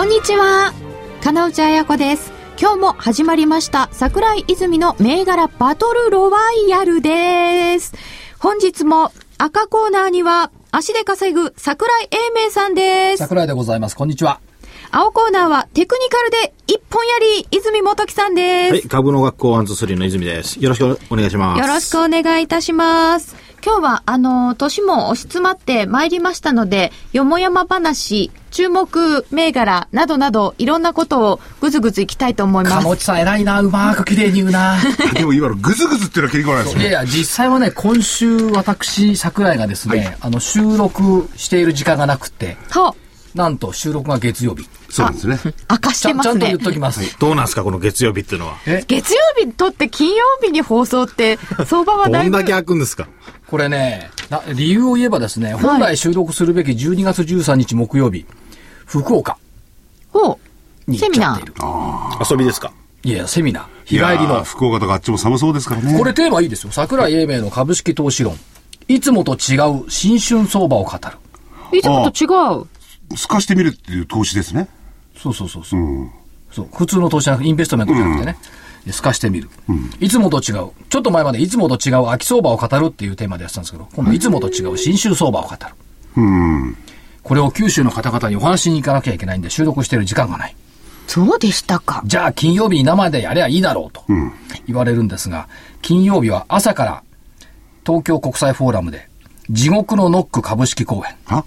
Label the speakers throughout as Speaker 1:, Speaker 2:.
Speaker 1: こんにちは。金内彩子です。今日も始まりました。桜井泉の銘柄バトルロワイヤルです。本日も赤コーナーには足で稼ぐ桜井英明さんです。
Speaker 2: 桜井でございます。こんにちは。
Speaker 1: 青コーナーはテクニカルで一本やり泉元樹さんです、
Speaker 3: はい、株の学校 one two three の泉です。よろしくお願いします。
Speaker 1: よろしくお願いいたします。今日は、あの、年も押し詰まってまいりましたので、よもやま話、注目銘柄などなど、いろんなことをぐずぐずいきたいと思います。
Speaker 2: 鴨内さん偉いなうまく綺麗に言うな
Speaker 4: でも今のグズグズっていうのは切り込まないですね。
Speaker 2: いやいや実際はね今週私桜井がですね、あの収録している時間がなくて
Speaker 1: は
Speaker 2: なんと収録が月曜日
Speaker 4: そうなんですね。
Speaker 1: 明かし
Speaker 2: ちゃんちゃんと
Speaker 1: てますね
Speaker 2: 言っ。ときます、
Speaker 3: どうなんですか、この月曜日っていうのは？
Speaker 1: 月曜日とって金曜日に放送って、相場はだいぶ。
Speaker 3: どんだけ開くんですか？
Speaker 2: これねな理由を言えばですね本来収録するべき12月13日木曜日福岡。
Speaker 1: ほう。
Speaker 2: に
Speaker 1: セミナー
Speaker 2: 行っちゃっている。
Speaker 3: 遊びですか？
Speaker 2: いやいやセミナー。日帰りの。
Speaker 4: 福岡とかあっちも寒そうですからね。
Speaker 2: これテーマいいですよ。桜井英明の株式投資論。いつもと違う新春相場を語る。
Speaker 1: いつもと違う。
Speaker 4: 透かしてみるっていう投資ですね。
Speaker 2: そうそうそうそう。そう。普通の投資じゃなくて、インベストメントじゃなくてね、透かしてみる、いつもと違う。ちょっと前までいつもと違う秋相場を語るっていうテーマでやってたんですけど、今度いつもと違う新春相場を語る。
Speaker 4: うん。
Speaker 2: これを九州の方々にお話しに行かなきゃいけないんで収録してる時間がない。
Speaker 1: そうでしたか。
Speaker 2: じゃあ金曜日に生でやりゃいいだろうと言われるんですが、金曜日は朝から東京国際フォーラムで地獄のノック株式公演。
Speaker 4: あ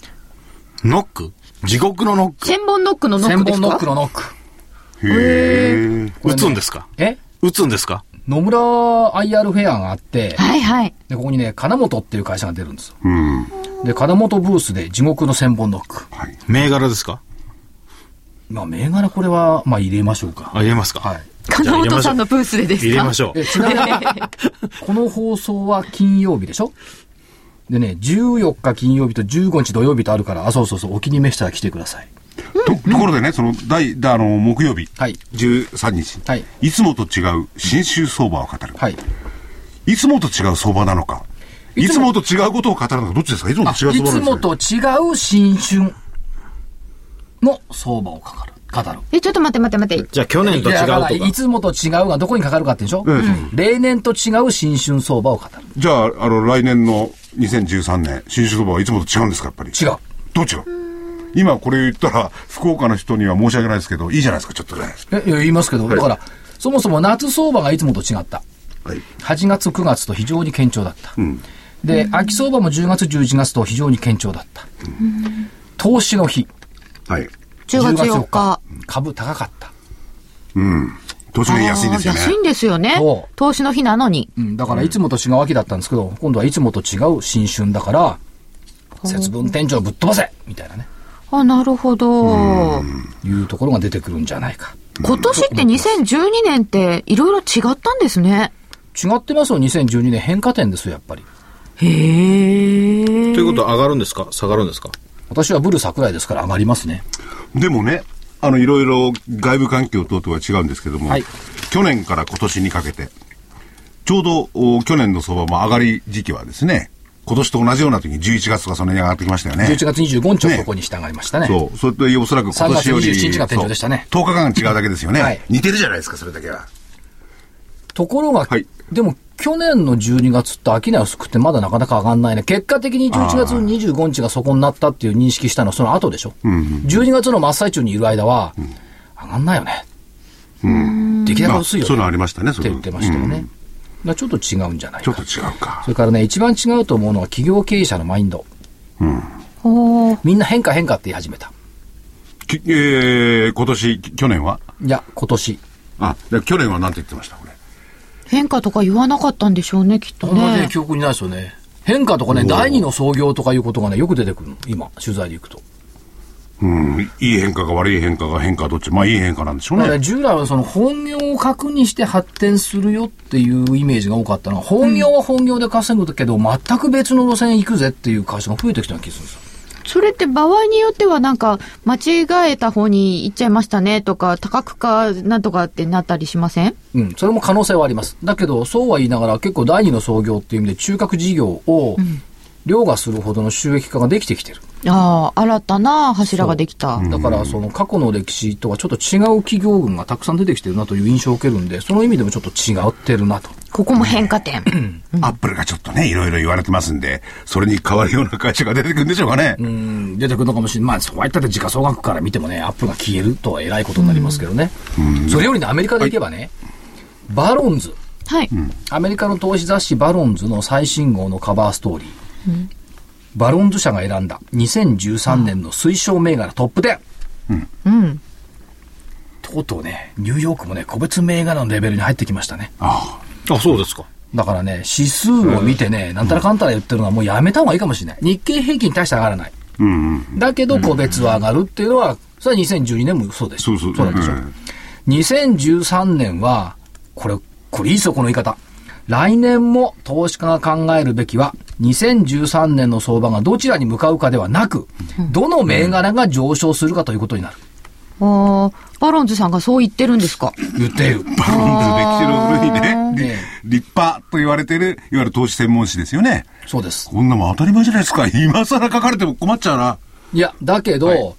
Speaker 3: ノック？地獄のノック？
Speaker 1: 千本ノックのノッ
Speaker 2: 千
Speaker 1: クですか？
Speaker 2: 本ノックのノック。
Speaker 4: へえ。
Speaker 3: 打つんですか？
Speaker 2: え？
Speaker 3: 打つんですか？
Speaker 2: 野村 IR フェアがあって、
Speaker 1: はいはい。
Speaker 2: で、ここにね、金本っていう会社が出るんですよ。
Speaker 4: うん。
Speaker 2: で、金本ブースで地獄の千本ノック。
Speaker 4: はい。
Speaker 3: 銘柄ですか？
Speaker 2: まあ、銘柄これは、まあ、入れましょうか。
Speaker 3: あ、入れますか？
Speaker 2: はい。
Speaker 1: 金本さんのブースでですか？
Speaker 3: 入れましょう。
Speaker 2: え、ちなみに、この放送は金曜日でしょ？でね、14日金曜日と15日土曜日とあるから、あ、そうそうそう、お気に召したら来てください。
Speaker 4: と、ところでね、その、第、だあの、木曜日。
Speaker 2: はい
Speaker 4: 13日。
Speaker 2: はい
Speaker 4: いつもと違う新州相場を語る。
Speaker 2: はい。
Speaker 4: いつもと違う相場なのか。いつもと違うことを語るのか、どっちですか？いつも
Speaker 2: あ
Speaker 4: と違う相場
Speaker 2: いつも
Speaker 4: なんですか？
Speaker 2: と違う新春の相場を語る。語る。
Speaker 1: え、ちょっと待って待って待って。
Speaker 3: じゃあ去年と違うとか
Speaker 2: い。つもと違うがどこにかかるかってでしょ、例年と違う新春相場を語る。
Speaker 4: じゃあ、あの、来年の2013年、新州相場はいつもと違うんですか、やっぱり。
Speaker 2: 違う。
Speaker 4: どう違う？今これ言ったら、福岡の人には申し訳ないですけど、いいじゃないですか、ちょっとね。
Speaker 2: え、いや言いますけど、だから、そもそも夏相場がいつもと違った。
Speaker 4: はい。
Speaker 2: 8月、9月と非常に堅調だった。で、秋相場も10月、11月と非常に堅調だった。投資の日。
Speaker 4: はい。
Speaker 1: 10月4日。
Speaker 2: 株高かった。
Speaker 4: 途中で安いんですよね。
Speaker 1: 安いんですよね。投資の日なのに。
Speaker 2: うん、だからいつもと違う秋だったんですけど、今度はいつもと違う新春だから、節分天井ぶっ飛ばせみたいなね、
Speaker 1: あ、なるほど。
Speaker 2: いうところが出てくるんじゃないか。
Speaker 1: 今年って2012年っていろいろ違ったんですね。
Speaker 2: 違ってますよ、2012年変化点ですよ、やっぱり。
Speaker 1: へえ。
Speaker 3: ということは上がるんですか？下がるんですか？
Speaker 2: 私はブル桜井ですから上がりますね。
Speaker 4: でもね、あの、いろいろ外部環境等々は違うんですけども、
Speaker 2: はい
Speaker 4: 去年から今年にかけて、ちょうどお去年の相場も上がり時期はですね、今年と同じような時に11月とかその辺に上がってきましたよね。
Speaker 2: 11月25日を
Speaker 4: ね
Speaker 2: ここに従いましたね。
Speaker 4: そう。それとおそらく今年より。
Speaker 2: 3月27日が天井でしたね
Speaker 4: そう10日間違うだけですよね。
Speaker 2: はい
Speaker 4: 似てるじゃないですか、それだけは。
Speaker 2: ところが、
Speaker 4: はい
Speaker 2: でも去年の12月って商い薄くてまだなかなか上がんないね。結果的に11月25日がそこになったっていう認識したのはその後でしょ。12月の真っ最中にいる間は、上がんないよね。出来高
Speaker 4: まあ
Speaker 2: 薄いよね。
Speaker 4: そういうのありましたね、それ
Speaker 2: って言ってましたよね。だからちょっと違うんじゃないか
Speaker 4: ちょっと違うか
Speaker 2: そ。れからね、一番違うと思うのは企業経営者のマインド。
Speaker 1: ほう。
Speaker 2: みんな変化変化って言い始めた。
Speaker 4: きえー、今年、き去年は？い
Speaker 2: や、今年。
Speaker 4: あ、で去年は何て言ってました、これ？
Speaker 1: 変化とか言わなかったんでしょうね、きっと
Speaker 2: あんまね。記憶にないですよね。変化とかね、第二の創業とかいうことがね、よく出てくるの。今、取材で行くと。
Speaker 4: うん。いい変化か悪い変化か変化はどっち？まあいい変化なんでしょう
Speaker 2: だから
Speaker 4: ね。
Speaker 2: 従来はその本業を確認して発展するよっていうイメージが多かったのは、本業は本業で稼ぐけど、全く別の路線行くぜっていう会社が増えてきたような気がするんですよ。
Speaker 1: それって場合によってはなんか、間違えた方に行っちゃいましたねとか、多角化なんとかってなったりしません？
Speaker 2: うん、それも可能性はあります。だけど、そうは言いながら結構第二の創業っていう意味で中核事業を凌駕するほどの収益化ができてきてる。
Speaker 1: ああ、新たな柱ができた。
Speaker 2: だから、その過去の歴史とはちょっと違う企業群がたくさん出てきてるなという印象を受けるんで、その意味でもちょっと違ってるなと。
Speaker 1: ここも変化点。
Speaker 4: アップルがちょっとね、いろいろ言われてますんで、それに変わるような会社が出てくるんでしょうかね。
Speaker 2: うん、出てくるのかもしれない。まあ、そうやったって時価総額から見てもね、アップルが消えるとはえらいことになりますけどね。それよりね、アメリカでいけばね、バロンズ。
Speaker 1: はい。
Speaker 2: アメリカの投資雑誌バロンズの最新号のカバーストーリー。バロンズ社が選んだ2013年の推奨銘柄トップ10。
Speaker 1: うん。
Speaker 2: とうとうね、ニューヨークもね、個別銘柄のレベルに入ってきましたね。
Speaker 4: あ
Speaker 3: あ、そうですか。
Speaker 2: だからね、指数を見てね、なんたらかんたら言ってるのはもうやめた方がいいかもしれない。日経平均に対して上がらない。
Speaker 4: あ。うんうん。
Speaker 2: だけど個別は上がるっていうのは、それは2012年もそうです。
Speaker 4: そうそう
Speaker 2: なんでしょ。
Speaker 4: うん
Speaker 2: 2013年は、これ、これいいぞ、この言い方。来年も投資家が考えるべきは、2013年の相場がどちらに向かうかではなく、どの銘柄が上昇するかということになる。
Speaker 1: ああ、バロンズさんがそう言ってるんですか？
Speaker 2: 言っている。
Speaker 4: バロンズ歴史の古いね、立派と言われてる、いわゆる投資専門誌ですよね。
Speaker 2: そうです。
Speaker 4: こんなもん当たり前じゃないですか。今更書かれても困っちゃうな。
Speaker 2: いや、だけど、
Speaker 4: はい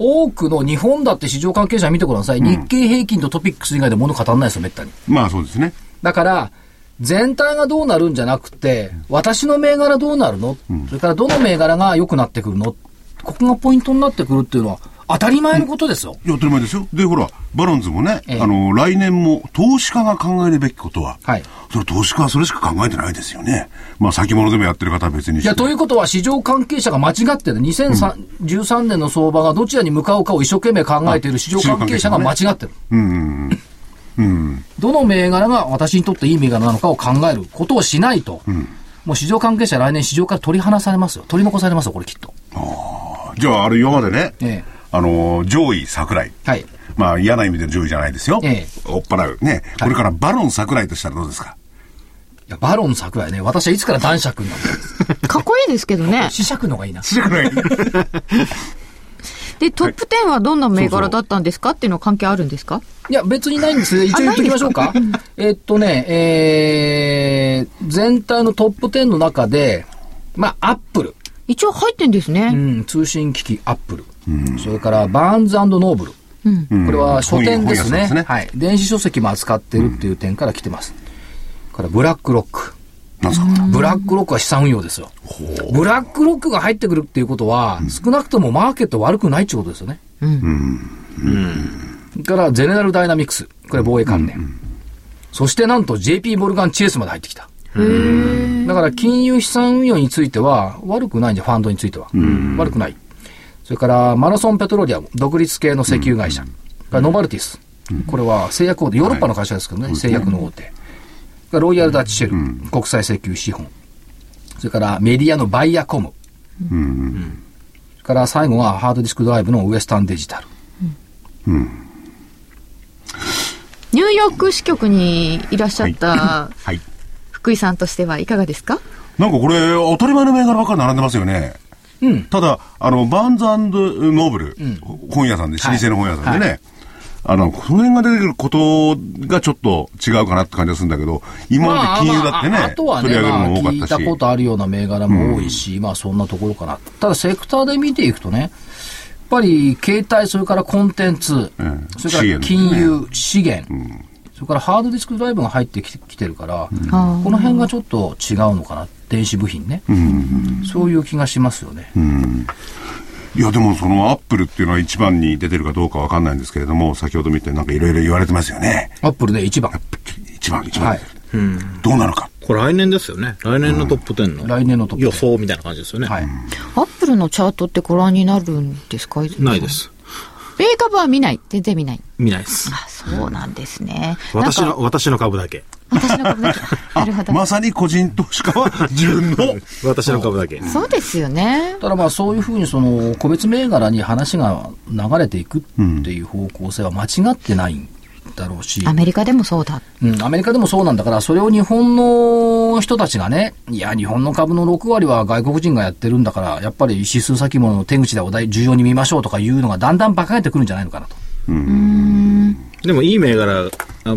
Speaker 2: 多くの日本だって市場関係者見てください。日経平均とトピックス以外で物を語らないですよ、めったに。
Speaker 4: まあそうですね。
Speaker 2: だから、全体がどうなるんじゃなくて、私の銘柄どうなるの、それからどの銘柄が良くなってくるの？ここがポイントになってくるっていうのは、当たり前のことですよ。
Speaker 4: いや当たり前ですよ。で、ほら、バロンズもね、
Speaker 2: ええ
Speaker 4: あの、来年も投資家が考えるべきことは、
Speaker 2: はい
Speaker 4: それ投資家はそれしか考えてないですよね。まあ先物でもやってる方は別に。
Speaker 2: いや、ということは市場関係者が間違ってる。2013年の相場がどちらに向かうかを一生懸命考えている市場関係者が間違ってる。
Speaker 4: うんうんうん。うん。
Speaker 2: どの銘柄が私にとっていい銘柄なのかを考えることをしないと、もう市場関係者来年市場から取り離されますよ。取り残されますよ、これきっと。
Speaker 4: じゃあ、あれ今までね、
Speaker 2: ええ
Speaker 4: あの、上位桜井。
Speaker 2: はい。
Speaker 4: まあ嫌な意味での上位じゃないですよ。
Speaker 2: ええ
Speaker 4: 追っ払う。ね。これからバロン桜井としたらどうですか？
Speaker 2: いや、バロン桜井ね、私はいつから男爵になったの？
Speaker 1: かっこいいですけどね。
Speaker 2: 子爵の方がいいな。
Speaker 4: 桜井。
Speaker 1: で、トップ10はどんな銘柄だったんですか？っていうのは関係あるんですか？
Speaker 2: いや、別にないんですよ。一応言っときましょうか。えっとね、えー、全体のトップ10の中で、まあ、アップル。
Speaker 1: 一応入ってんですね。
Speaker 2: うん、通信機器アップル。それから、バーンズノーブル。これは書店ですね
Speaker 4: ですね
Speaker 2: はい。電子書籍も扱ってるっていう点から来てます。から、ブラックロック。
Speaker 4: なんですか？
Speaker 2: ブラックロックは資産運用ですよ。ブラックロックが入ってくるっていうことは、少なくともマーケット悪くないってことですよね。それから、ゼネラルダイナミクス。これ防衛関連。そしてなんと JP モルガンチェイスまで入ってきた。だから金融資産運用については悪くないんじゃ、ファンドについては。悪くない。それからマラソンペトロリアム、独立系の石油会社。ノバルティス。これは製薬大手、ヨーロッパの会社ですけどね、製薬の大手。ロイヤルダッチシェル、国際石油資本。それからメディアのバイアコム。うんそれから最後はハードディスクドライブのウエスタンデジタル。
Speaker 1: ニューヨーク支局にいらっしゃった
Speaker 4: はい。
Speaker 1: 福井さんとしてはいかがですか？
Speaker 4: なんかこれ、当たり前の銘柄ばっかり並んでますよね。
Speaker 2: うん。
Speaker 4: ただ、あの、バーンズノーブル、本屋さんで、老舗の本屋さんでね、あの、この辺が出てくることがちょっと違うかなって感じがするんだけど、今まで金融だってね、
Speaker 2: まあああとはね、
Speaker 4: 取り上げる
Speaker 2: まあ、
Speaker 4: のも多かったし。
Speaker 2: 聞いたことあるような銘柄も多いし、まあそんなところかな。ただセクターで見ていくとね、ぱり携帯、それからコンテンツ、
Speaker 4: うん
Speaker 2: それから金融、資源、それからハードディスクドライブが入ってきてきてるから、この辺がちょっと違うのかな。電子部品ね。そういう気がしますよね。
Speaker 4: いや、でもそのアップルっていうのは一番に出てるかどうかわかんないんですけれども、先ほど見てなんかいろいろ言われてますよね。
Speaker 2: アップルで一番。
Speaker 4: 一番、一番。
Speaker 2: はい
Speaker 4: どうなのか。
Speaker 3: これ来年ですよね。来年のトップ10の。
Speaker 2: 来年のトップ10
Speaker 3: 予想みたいな感じですよね。
Speaker 2: はい。
Speaker 1: アップルのチャートってご覧になるんですか？
Speaker 3: ないで。す。
Speaker 1: 米株は見ない。全然見ない。
Speaker 3: 見ないです。
Speaker 1: あ、そうなんですね。
Speaker 3: 私の、私の株だけ。
Speaker 1: 私の株だけ。なるほど。
Speaker 4: まさに個人投資家は自分の、
Speaker 3: 私の株だけ。
Speaker 1: そうですよね。
Speaker 2: ただまあそういうふうにその個別銘柄に話が流れていくっていう方向性は間違ってないんだろうし、
Speaker 1: アメリカでもそうだ。
Speaker 2: うん、アメリカでもそうなんだから、それを日本の人たちがね、いや、日本の株の6割は外国人がやってるんだから、やっぱり指数先物の手口でお題重要に見ましょうとかいうのがだんだん馬鹿げてくるんじゃないのかなと。
Speaker 3: でもいい銘柄、あ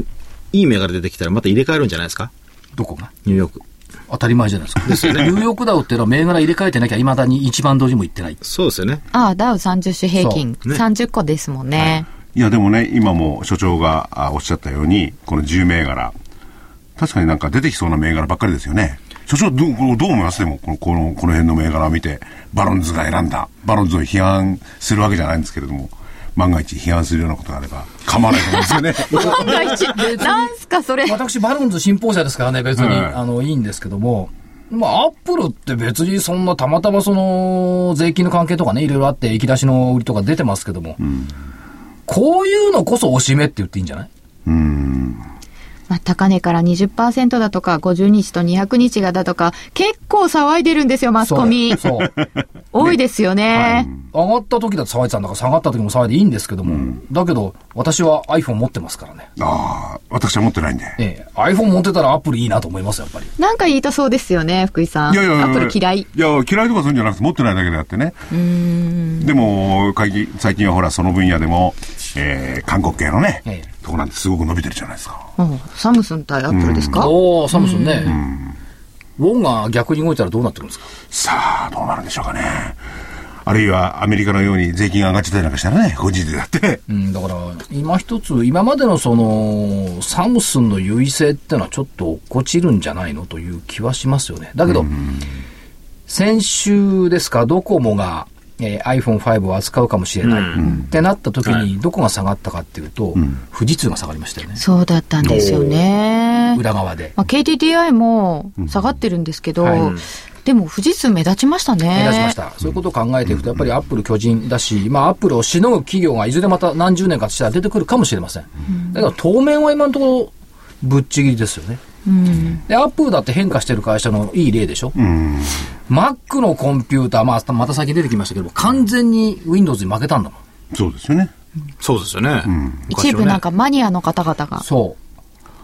Speaker 3: いい銘柄出てきたらまた入れ替えるんじゃないですか？
Speaker 2: どこが？
Speaker 3: ニューヨーク。
Speaker 2: 当たり前じゃないですか。ですよね。ニューヨークダウっていうのは銘柄入れ替えてなきゃ未だに一万ドルもいってない。
Speaker 3: そうですよね。
Speaker 1: ああ、ダウ30種平均
Speaker 3: ね
Speaker 1: 30個ですもんね。
Speaker 4: いやでもね、今も所長があおっしゃったように、この10銘柄、確かになんか出てきそうな銘柄ばっかりですよね。所長どう、どう思います？でもこの、この、この辺の銘柄を見て、バロンズが選んだ、バロンズを批判するわけじゃないんですけれども、万が一批判するようなことがあれば、構わないと思うんですよね。
Speaker 1: 万が一、なんすかそれ。
Speaker 2: 私、バロンズ信奉者ですからね、別に、
Speaker 4: はい
Speaker 2: あの、いいんですけども、まあ、アップルって別にそんなたまたまその、税金の関係とかね、いろいろあって、行き出しの売りとか出てますけども、こういうのこそおしめって言っていいんじゃない？うん。
Speaker 1: まあ、高値から20%だとか、50日と200日がだとか、結構騒いでるんですよ、マスコミ。
Speaker 2: そう。
Speaker 1: 多いですよね。
Speaker 2: 上がった時だって騒いでたんだから、下がった時も騒いでいいんですけども、だけど、私は iPhone 持ってますからね。
Speaker 4: ああ、私は持ってないんで。
Speaker 2: ええ、iPhone 持ってたらアップルいいなと思いますよ、やっぱり。
Speaker 1: なんか言いたそうですよね、福井さん。
Speaker 4: いやいやいや
Speaker 1: アップル嫌い。
Speaker 4: いや、嫌いとかするんじゃなくて、持ってないだけであってね。でも、最近最近はほら、その分野でも、えー、韓国系のね、
Speaker 2: ええ
Speaker 4: とこなんてすごく伸びてるじゃないですか。
Speaker 1: うんサムスン対アップルですか、
Speaker 2: おー、サムスンね。ウォンが逆に動いたらどうなってくるんですか？
Speaker 4: さあ、どうなるんでしょうかね。あるいは、アメリカのように税金が上がっちゃったりなんかしたらね、個人でだって。
Speaker 2: うん、だから、今一つ、今までのその、サムスンの優位性ってのはちょっと落っこちるんじゃないの？という気はしますよね。だけど、先週ですか、ドコモが、えー iPhone5 を扱うかもしれない、ってなった時に、どこが下がったかっていうと、富士通が下がりましたよね。
Speaker 1: そうだったんですよね。
Speaker 2: 裏側で。
Speaker 1: まあ、KDDI も下がってるんですけど、
Speaker 2: はい
Speaker 1: でも富士通目立ちましたね。
Speaker 2: 目立ちました。そういうことを考えていくと、やっぱりアップル巨人だし、まあ、アップルをしのぐ企業がいずれまた何十年かしたら出てくるかもしれません。だから当面は今のところ、ぶっちぎりですよね。で、アップルだって変化してる会社のいい例でしょ？Mac のコンピューター、まあ、また先出てきましたけども、完全に Windows に負けたんだもん。
Speaker 4: そうですよね。
Speaker 3: そうですよね。
Speaker 1: 一部なんかマニアの方々が。
Speaker 2: そ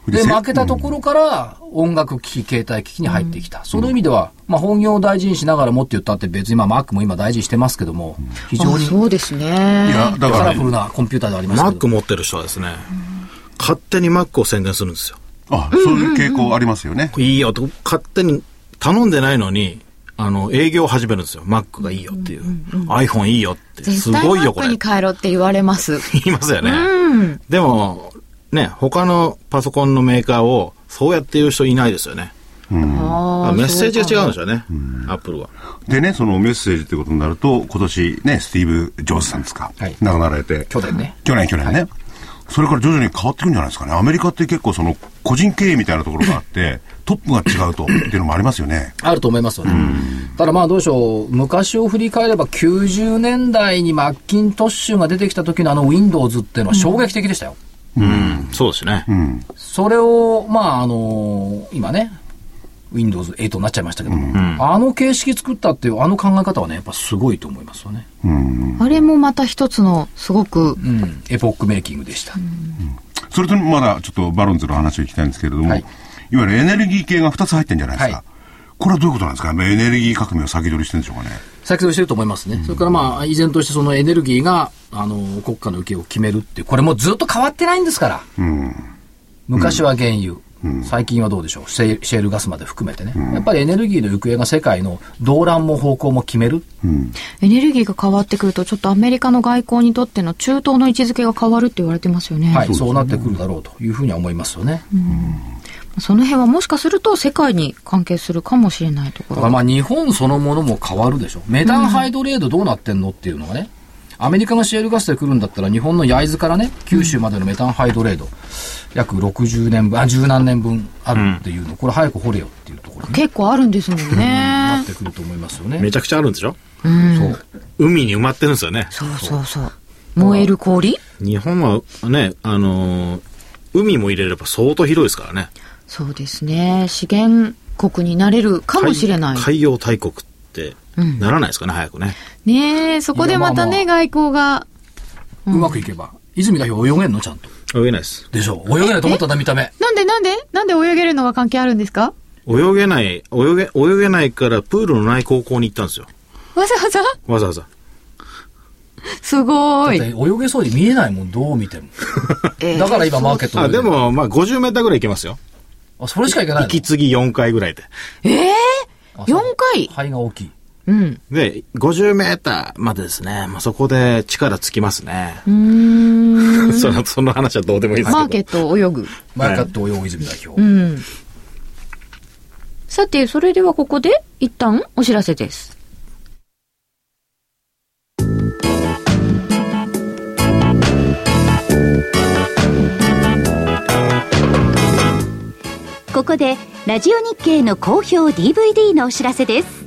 Speaker 2: う。で、
Speaker 4: せ
Speaker 2: 負けたところから音楽機器、携帯機器に入ってきた。その意味では、まあ本業を大事にしながらもって言ったって別にまあ Mac も今大事にしてますけども、非常
Speaker 1: あ
Speaker 2: に
Speaker 1: そうですね。
Speaker 4: いや、だから
Speaker 2: カラフ、ルなコンピューターではありますけど。
Speaker 3: Mac 持ってる人はですね、勝手に Mac を宣伝するんですよ。
Speaker 4: あ、そういう傾向ありますよね。
Speaker 3: いいよと、勝手に頼んでないのに、あの、営業を始めるんですよ。Mac がいいよっていう。iPhone いいよって。すごいよ、こ
Speaker 1: Mac
Speaker 3: れ。
Speaker 1: に帰ろって言われます。
Speaker 3: 言いますよね。でも、ね、他のパソコンのメーカーを、そうやって言う人いないですよね。
Speaker 1: あ
Speaker 3: メッセージが違うんですよね。アップルは。
Speaker 4: でね、そのメッセージってことになると、今年ね、スティーブ・ジョブズさんですか。
Speaker 2: はい
Speaker 4: 亡くなられて。
Speaker 2: 去年ね。
Speaker 4: 去年、去年ね。それから徐々に変わっていくんじゃないですかね。アメリカって結構その、個人経営みたいなところがあって、トップが違うと、っていうのもありますよね。
Speaker 2: あると思いますよね。ただまあどうでしょう、昔を振り返れば90年代にマッキントッシュが出てきた時のあの Windows っていうのは衝撃的でしたよ。
Speaker 3: うん。そうですね。
Speaker 2: それを、まああの今ね、Windows 8になっちゃいましたけども、あの形式作ったっていうあの考え方はね、やっぱすごいと思いますよね。
Speaker 1: あれもまた一つのすごく
Speaker 2: うん。エポックメイキングでした。
Speaker 4: それとまだちょっとバロンズの話を聞きたいんですけれども、
Speaker 2: はい
Speaker 4: い、わゆるエネルギー系が2つ入ってるんじゃないですか。
Speaker 2: はい
Speaker 4: これはどういうことなんですか？エネルギー革命を先取りしてるんでしょうかね。
Speaker 2: 先ほどしてると思いますね。それからまあ、依然としてそのエネルギーが、あの、国家の受けを決めるっていう、これもずっと変わってないんですから。昔は原油。最近はどうでしょう？シェールガスまで含めてね。やっぱりエネルギーの行方が世界の動乱も方向も決める。
Speaker 1: エネルギーが変わってくるとちょっとアメリカの外交にとっての中東の位置づけが変わるって言われてますよね。
Speaker 2: はい、そうなってくるだろうというふうには思いますよね。
Speaker 1: その辺はもしかすると世界に関係するかもしれないところ
Speaker 2: まあ日本そのものも変わるでしょ。メタンハイドレードどうなってんのっていうのがね。アメリカがシェールガスで来るんだったら日本の焼津からね、九州までのメタンハイドレード、約60年分、あ、十何年分あるっていうの、これ早く掘れよっていうところに
Speaker 1: 結構あるんですもん
Speaker 2: なっ
Speaker 1: ね。
Speaker 2: てくると思いますよね。
Speaker 3: めちゃくちゃあるんでしょ？
Speaker 2: そう。
Speaker 3: 海に埋まってるんですよね。
Speaker 1: そうそうそう。燃える氷？
Speaker 3: 日本はね、あのー海も入れれば相当広いですからね。
Speaker 1: そうですね。資源国になれるかもしれない。
Speaker 3: 海海洋大国って、ならないですかね、早くね。
Speaker 1: ねえ、そこでまたね、外交が。
Speaker 2: うまくいけば。泉代表泳げんのちゃんと。
Speaker 3: 泳げないです。
Speaker 2: でしょ泳げないと思ったんだ、見た目。
Speaker 1: なんでなんで？なんで泳げるのが関係あるんですか？
Speaker 3: 泳げない、泳げ、泳げないからプールのない高校に行ったんですよ。
Speaker 1: わざわざ？
Speaker 3: わざわざ。
Speaker 1: すごい。
Speaker 2: だって泳げそうに見えないもん、どう見ても。
Speaker 1: えー
Speaker 2: だから今マーケット
Speaker 3: あ、で、も、まあ、50メーターぐらい行けますよ。
Speaker 2: あ、それしかいけないの？
Speaker 3: 息継ぎ4回ぐらいで。
Speaker 1: ええ
Speaker 2: あ
Speaker 1: 4回？
Speaker 2: 肺が大きい。
Speaker 1: うん。
Speaker 3: で、50メーターまでですね。まあ、そこで力つきますね。
Speaker 1: うーん。
Speaker 3: その、その話はどうでもいいですけど。
Speaker 1: マーケットを泳ぐ。
Speaker 2: マーケット泳ぐ泉代表。
Speaker 1: うん。さて、それではここで一旦お知らせです。
Speaker 5: ここでラジオ日経の好評 DVD のお知らせです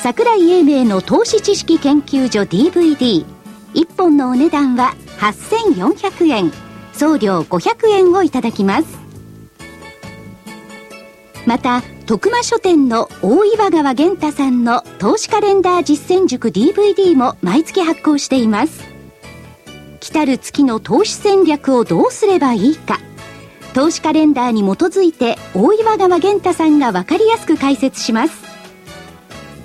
Speaker 5: 桜井英明の投資知識研究所 DVD1 本のお値段は8400円。送料500円をいただきます。また徳間書店の大岩川源太さんの投資カレンダー実践塾 DVD も毎月発行しています。来る月の投資戦略をどうすればいいか。投資カレンダーに基づいて大岩川源太さんが分かりやすく解説します。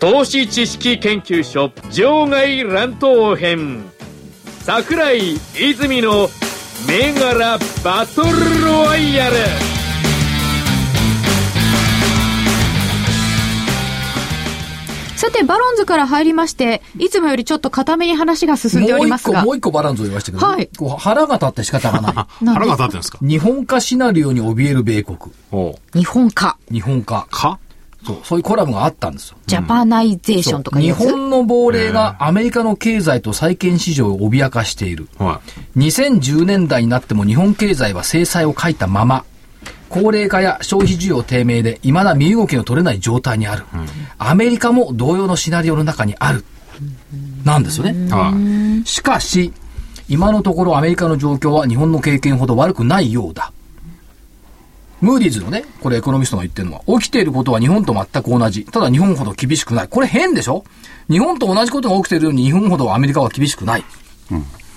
Speaker 6: 投資知識研究所場外乱闘編。桜井泉の銘柄バトルロワイヤル。
Speaker 1: さて、バロンズから入りまして、いつもよりちょっと固めに話が進んでお
Speaker 2: もう一個、
Speaker 1: りますが。
Speaker 2: もう一個バロンズを言いましたけど、
Speaker 1: はい。
Speaker 2: こう腹が立って仕方がな
Speaker 1: なんで？
Speaker 3: 腹が立ってるんですか？
Speaker 2: い。日本化シナリオに怯える米国。
Speaker 1: 日本化、
Speaker 2: 日本化。
Speaker 3: か
Speaker 2: そう、そういうコラムがあったんですよ。
Speaker 1: ジャパナイゼーションとか
Speaker 2: 日。本の亡霊がアメリカの経済と債券市場を脅かしている。
Speaker 3: は
Speaker 2: 2010年代になっても日本経済は精彩を欠いたまま、高齢化や消費需要低迷で未だ身動きの取れない状態にある。アメリカも同様のシナリオの中にある。なんですよね。
Speaker 3: い。はい。
Speaker 2: しかし、今のところアメリカの状況は日本の経験ほど悪くないようだ。ムーディーズのね、これエコノミストが言ってるのは、起きていることは日本と全く同じ。ただ日本ほど厳しくない。これ変でしょ？日本と同じことが起きているように日本ほどアメリカは厳しくない。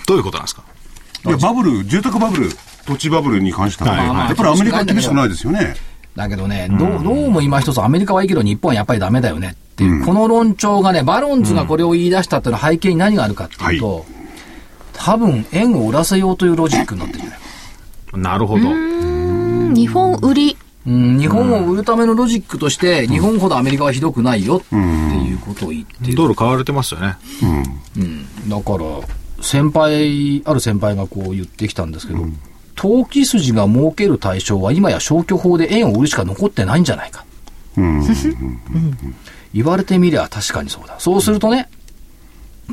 Speaker 3: どういうことなんですか？
Speaker 4: いや、バブル、住宅バブル、土地バブルに関しては、
Speaker 3: はいはい
Speaker 4: やっぱりアメリカは厳しくないですよね。
Speaker 2: だけどね、どう、どうも今一つアメリカはいいけど日本はやっぱりダメだよねっていう、この論調がね、バロンズがこれを言い出したっていうのは背景に何があるかっていうと、多分円を売らせようというロジックになってるんじゃない
Speaker 3: なるほど。
Speaker 1: うん日本売り。
Speaker 2: うん、日本を売るためのロジックとして、日本ほどアメリカはひどくないよっていうことを言ってる。
Speaker 3: ドル買われてますよね。
Speaker 2: だから、先輩、ある先輩がこう言ってきたんですけど、投機筋が儲ける対象は今や消去法で円を売るしか残ってないんじゃないか。
Speaker 4: うん。
Speaker 2: 言われてみりゃ確かにそうだ。そうするとね、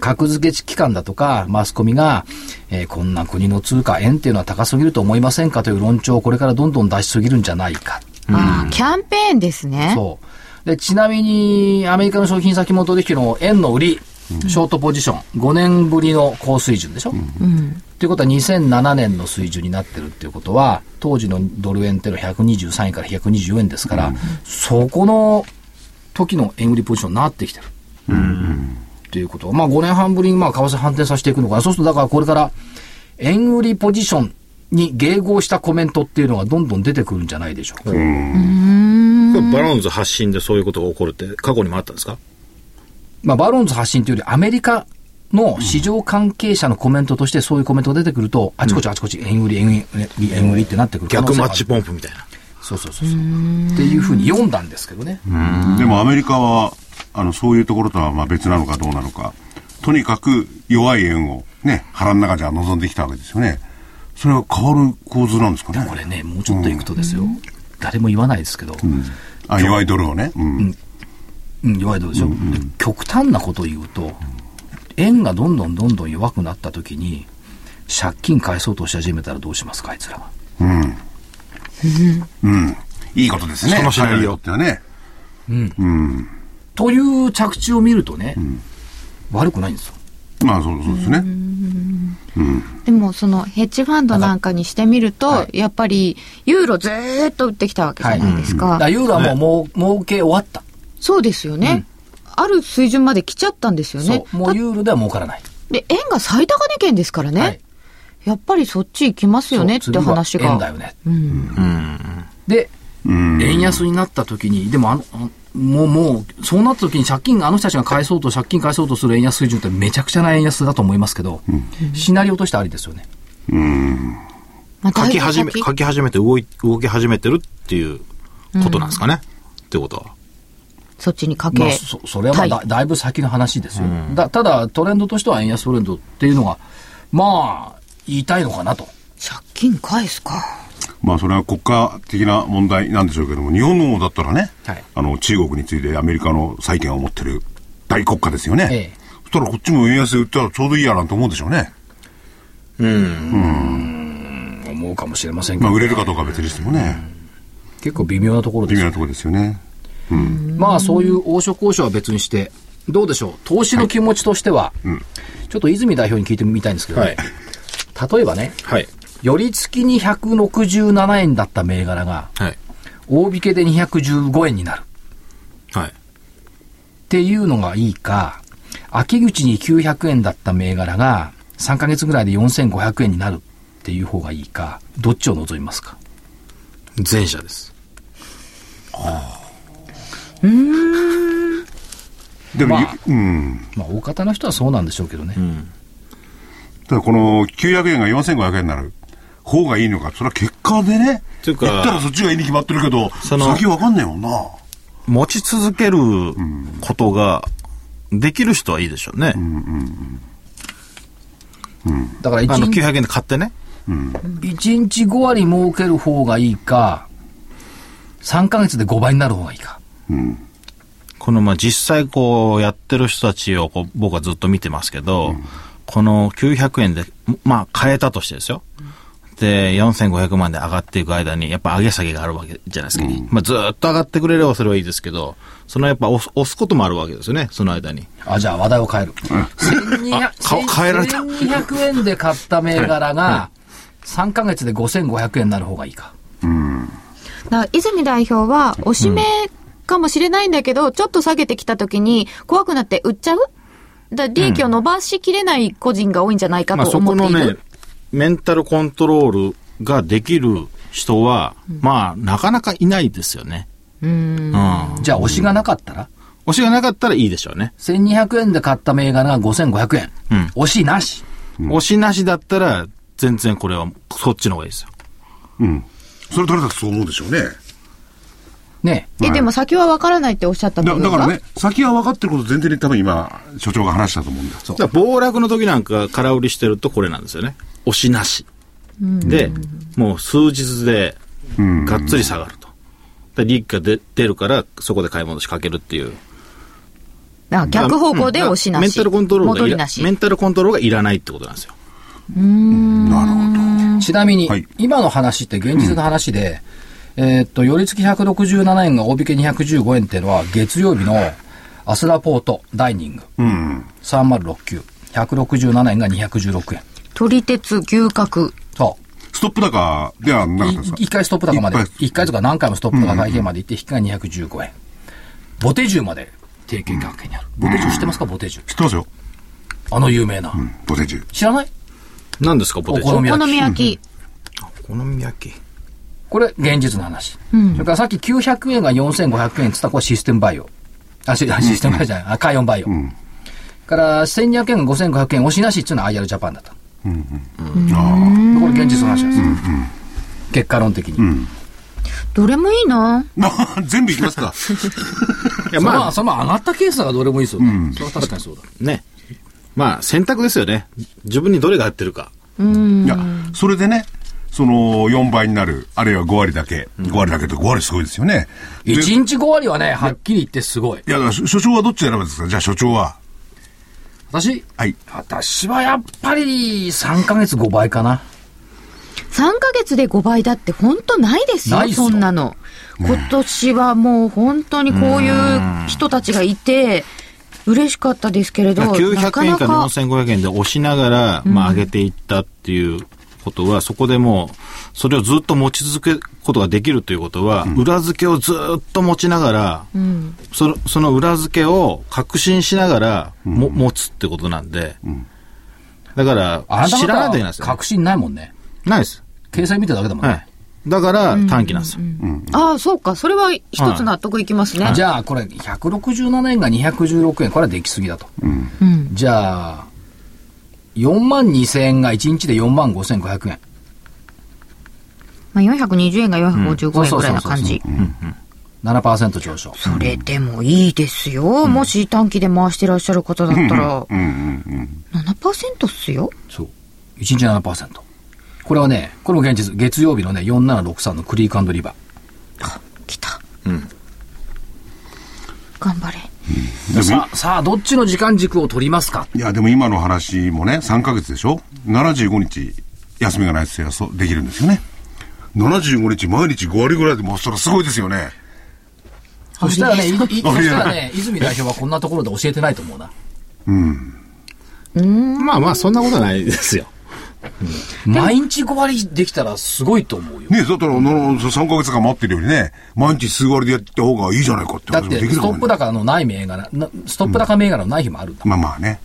Speaker 2: 格付け機関だとか、マスコミが、えーこんな国の通貨円っていうのは高すぎると思いませんかという論調をこれからどんどん出しすぎるんじゃないか。
Speaker 1: ああ、キャンペーンですね。
Speaker 2: そう。で、ちなみに、アメリカの商品先物取引の円の売り、ショートポジション、5年ぶりの高水準でしょ、
Speaker 1: うん。
Speaker 2: ということは2007年の水準になってるっていうことは、当時のドル円っていうのは123円から120円ですから、そこの時の円売りポジションになってきてる。っていうことは、まあ5年半ぶりにまあ為替反転させていくのかな。そうするとだからこれから円売りポジションに迎合したコメントっていうのがどんどん出てくるんじゃないでしょうか。
Speaker 3: これバロンズ発信でそういうことが起こるって過去にもあったんですか？
Speaker 2: まあ、バロンズ発信というよりアメリカの市場関係者のコメントとしてそういうコメントが出てくると、あちこちあちこち円売り、円売り、円売りってなってくる
Speaker 3: 逆マッチポンプみたいな。
Speaker 2: そうそうそうそう。っていうふうに読んだんですけどね。
Speaker 4: でもアメリカは、あの、そういうところとはまあ別なのかどうなのか、とにかく弱い円をね、腹の中じゃ望んできたわけですよね。それは変わる構図なんですかね？
Speaker 2: これね、もうちょっといくとですよ。誰も言わないですけど、
Speaker 4: あ、弱いドルをね。うん。
Speaker 2: うん、弱いドルでしょ、で極端なことを言うと、円がどんどんどんどん弱くなった時に、借金返そうとし始めたらどうしますか、あいつらは。
Speaker 4: うん。いいことですね。
Speaker 3: そのシナリオ
Speaker 4: ってはね。
Speaker 2: という着地を見るとね、悪くないんですよ。
Speaker 4: まあそうそうですね。
Speaker 1: でもそのヘッジファンドなんかにしてみると、
Speaker 2: はい
Speaker 1: やっぱりユーロずーっと売ってきたわけじゃないですか。
Speaker 2: だからユーロはもう、もう、儲け終わった。
Speaker 1: そうですよね、ある水準まで来ちゃったんですよね
Speaker 2: そ。う。もうユーロでは儲からない。
Speaker 1: で、円が最高値圏ですからね。
Speaker 2: はい
Speaker 1: やっぱりそっち行きますよねって話が。
Speaker 2: 円だよね。で、円安になった時に、でもあの、あもう、もう、そうなった時に借金、あの人たちが返そうと、借金返そうとする円安水準ってめちゃくちゃな円安だと思いますけど、シナリオとしてありですよね。
Speaker 1: まあだいぶ
Speaker 3: 書き始め、
Speaker 1: 先
Speaker 3: 書き始めて動い、動き始めてるっていうことなんですかね？ってことは。
Speaker 1: そっちにかけ、
Speaker 2: まあ、そそれはまあだだいぶ先の話ですよ、だただトレンドとしては円安トレンドっていうのがまあ言いたいのかなと
Speaker 1: 借金返すか。
Speaker 4: まあそれは国家的な問題なんでしょうけども、日本のだったらね、
Speaker 2: はい。
Speaker 4: あの中国についてアメリカの債権を持ってる大国家ですよね。
Speaker 2: ええ。
Speaker 4: そしたらこっちも円安で売ったらちょうどいいやなんて思うでしょうね。
Speaker 2: 思うかもしれませんけど、
Speaker 4: まあ売れるかどうかは別にしてもね、
Speaker 2: 結構微妙なところですよ
Speaker 4: 微妙なところですよね。
Speaker 2: まあそういう王将交渉は別にしてどうでしょう？投資の気持ちとしては、ちょっと泉代表に聞いてみたいんですけど、
Speaker 3: はい。
Speaker 2: 例えばね
Speaker 3: はい。
Speaker 2: 寄り付きに167円だった銘柄が
Speaker 3: はい。
Speaker 2: 大引けで215円になる
Speaker 3: はい。
Speaker 2: っていうのがいいか、秋口に900円だった銘柄が3ヶ月ぐらいで4500円になるっていう方がいいか、どっちを望みますか？
Speaker 3: 前者です。
Speaker 4: でも、
Speaker 2: まあ
Speaker 4: うん。
Speaker 2: まあ大方の人はそうなんでしょうけどね。
Speaker 4: ただこの900円が4500円になる方がいいのか、それは結果でね。言ったらそっちがいいに決まってるけど、
Speaker 3: その
Speaker 4: 先わかんねえもんな。
Speaker 3: 持ち続けることができる人はいいでしょうね。
Speaker 2: だから
Speaker 3: あの、
Speaker 2: 1日
Speaker 3: 900円で買ってね。
Speaker 2: 一日5割儲ける方がいいか、3ヶ月で5倍になる方がいいか。
Speaker 3: このまあ実際こうやってる人たちをこう僕はずっと見てますけど、この900円で、まあ変えたとしてですよ。で、4500万で上がっていく間に、やっぱ上げ下げがあるわけじゃないですか。まあずーっと上がってくれればそれはいいですけど、そのやっぱ押す押すこともあるわけですよね、その間に。
Speaker 2: あ、じゃあ話題を変える。1200
Speaker 3: あか変えられた
Speaker 2: 1200円で買った銘柄が、3ヶ月で5500円になる方がいいか。
Speaker 1: だから泉代表は、おしめかもしれないんだけど、ちょっと下げてきた時に怖くなって売っちゃう？だから利益を伸ばしきれない個人が多いんじゃないかと
Speaker 3: まあそ
Speaker 1: 思っている。
Speaker 3: このね、メンタルコントロールができる人は、まあなかなかいないですよね。うん。
Speaker 2: じゃあ、推しがなかったら？
Speaker 3: 推しがなかったらいいでしょうね。
Speaker 2: 1200円で買った銘柄が5500円。
Speaker 3: うん
Speaker 2: 推しなし。
Speaker 3: 推しなしだったら、全然これはそっちの方がいいですよ。
Speaker 4: うん。それ誰だってそう思うでしょうね。
Speaker 2: ね
Speaker 1: え、でも先は分からないっておっしゃった部
Speaker 4: だだからね、先は分かってること前提に多分今、所長が話したと思うんだ。
Speaker 3: だから暴落の時なんか空売りしてるとこれなんですよね。押しなし。で、もう数日でがっつり下がると。で利益が出出るから、そこで買い戻しかけるっていう。
Speaker 1: だから逆方向で押しなし。
Speaker 3: メンタルコントロールがいら
Speaker 1: 戻りなし。
Speaker 3: メンタルコントロールがいらないってことなんですよ。
Speaker 4: なるほど。
Speaker 2: ちなみに、
Speaker 4: はい
Speaker 2: 今の話って現実の話で、えーっと、寄り付き167円が大引け215円っていうのは、月曜日のアスラポートダイニング、
Speaker 4: うん。
Speaker 2: 3069、167円が216円。
Speaker 1: 取り鉄牛角。
Speaker 2: そ
Speaker 4: ストップ高ではなか
Speaker 2: う。
Speaker 4: ったですか？
Speaker 2: い一回ストップ高まで
Speaker 4: 一、回
Speaker 2: とか何回もストップ高会計まで行って、引きが215円。ボテジュまで提携関係にある。ボテジュ知ってますか、ボテジュ。
Speaker 4: 知ってますよ。
Speaker 2: あの有名な。
Speaker 4: うん。ボテジュ。
Speaker 2: 知らない？
Speaker 3: 何ですか、ポテチ。
Speaker 2: お好み
Speaker 1: お好み焼き。
Speaker 3: お好み焼き。
Speaker 2: これ、現実の話。それからさっき900円が4500円って言ったら、これシステムバイオ。あ、シシステム会社じゃない。あ、カイオンバイオ。から、1200円が5500円、押しなしっていうのは IR ジャパンだった。これ現実の話です。結果論的に。
Speaker 1: どれもいいな。
Speaker 4: 全部いきますか。
Speaker 3: いや、
Speaker 2: まあ、
Speaker 3: まあ、
Speaker 2: その上がったケースがどれもいいですよね。それは確かにそうだ。
Speaker 3: ね。まあ、選択ですよね。自分にどれが合ってるか。
Speaker 4: いや、それでね、その4倍になる、あるいは5割だけ、5割だけと5割すごいですよね。で
Speaker 2: 1日5割はね、はっきり言ってすごい。
Speaker 4: いや、だから所所長はどっち選ぶんですか？じゃあ所長は。
Speaker 2: 私？
Speaker 4: はい。
Speaker 2: 私はやっぱり3ヶ月5倍かな。
Speaker 1: 3ヶ月で5倍だって本当ないですよ、そんなの。今年はもう本当にこういう人たちがいて、嬉しかったですけれど、な
Speaker 3: 900円から
Speaker 1: かなか、
Speaker 3: 4500円で押しながら、まあ、上げていったっていうことは、そこでもう、それをずっと持ち続けることができるということは、裏付けをずっと持ちながら、そのその裏付けを確信しながらも、持つってことなんで、だから知らないといけない
Speaker 2: 方
Speaker 3: ですよ、ね。
Speaker 2: 確信ないもんね。
Speaker 3: ないです。
Speaker 2: 掲載見てるだけだもんね。
Speaker 3: はい。だから短期なんですよ。
Speaker 1: ああ、そうか、それは一つ納得いきますね。
Speaker 2: じゃあ、これ、167円が216円、これはできすぎだと。
Speaker 1: うん。
Speaker 2: じゃあ、4万2000円が1日で4万5500円。
Speaker 1: まあ、420円が455円ぐらいな感じ。
Speaker 2: 7%上昇。
Speaker 1: それでもいいですよ。もし短期で回してらっしゃる方だったら、7%っすよ。
Speaker 2: そう。1日7%。これはね、これも現実、月曜日のね、4763のクリークリバー。
Speaker 1: 来た。
Speaker 3: うん。
Speaker 1: 頑張れ。
Speaker 4: でも
Speaker 2: さあ、さあ、どっちの時間軸を取りますか？
Speaker 4: いや、でも今の話もね、3ヶ月でしょ ?75 日休みがないとやそうできるんですよね。75日毎日5割ぐらいでもそれはすごいですよね。
Speaker 2: そしたらね、いいそ
Speaker 4: あ
Speaker 2: したらね、泉代表はこんなところで教えてないと思うな。
Speaker 3: まあまあ、そんなことはないですよ。
Speaker 2: 毎日5割できたらすごいと思うよ。
Speaker 4: ねだったら、の3ヶ月間待ってるよりね、毎日数割でやった方がいいじゃないかって
Speaker 2: だって、
Speaker 4: 話もできる
Speaker 2: ストップ。高のない銘柄、なストップ高銘柄のない日もあるんだ。
Speaker 4: まあまあね。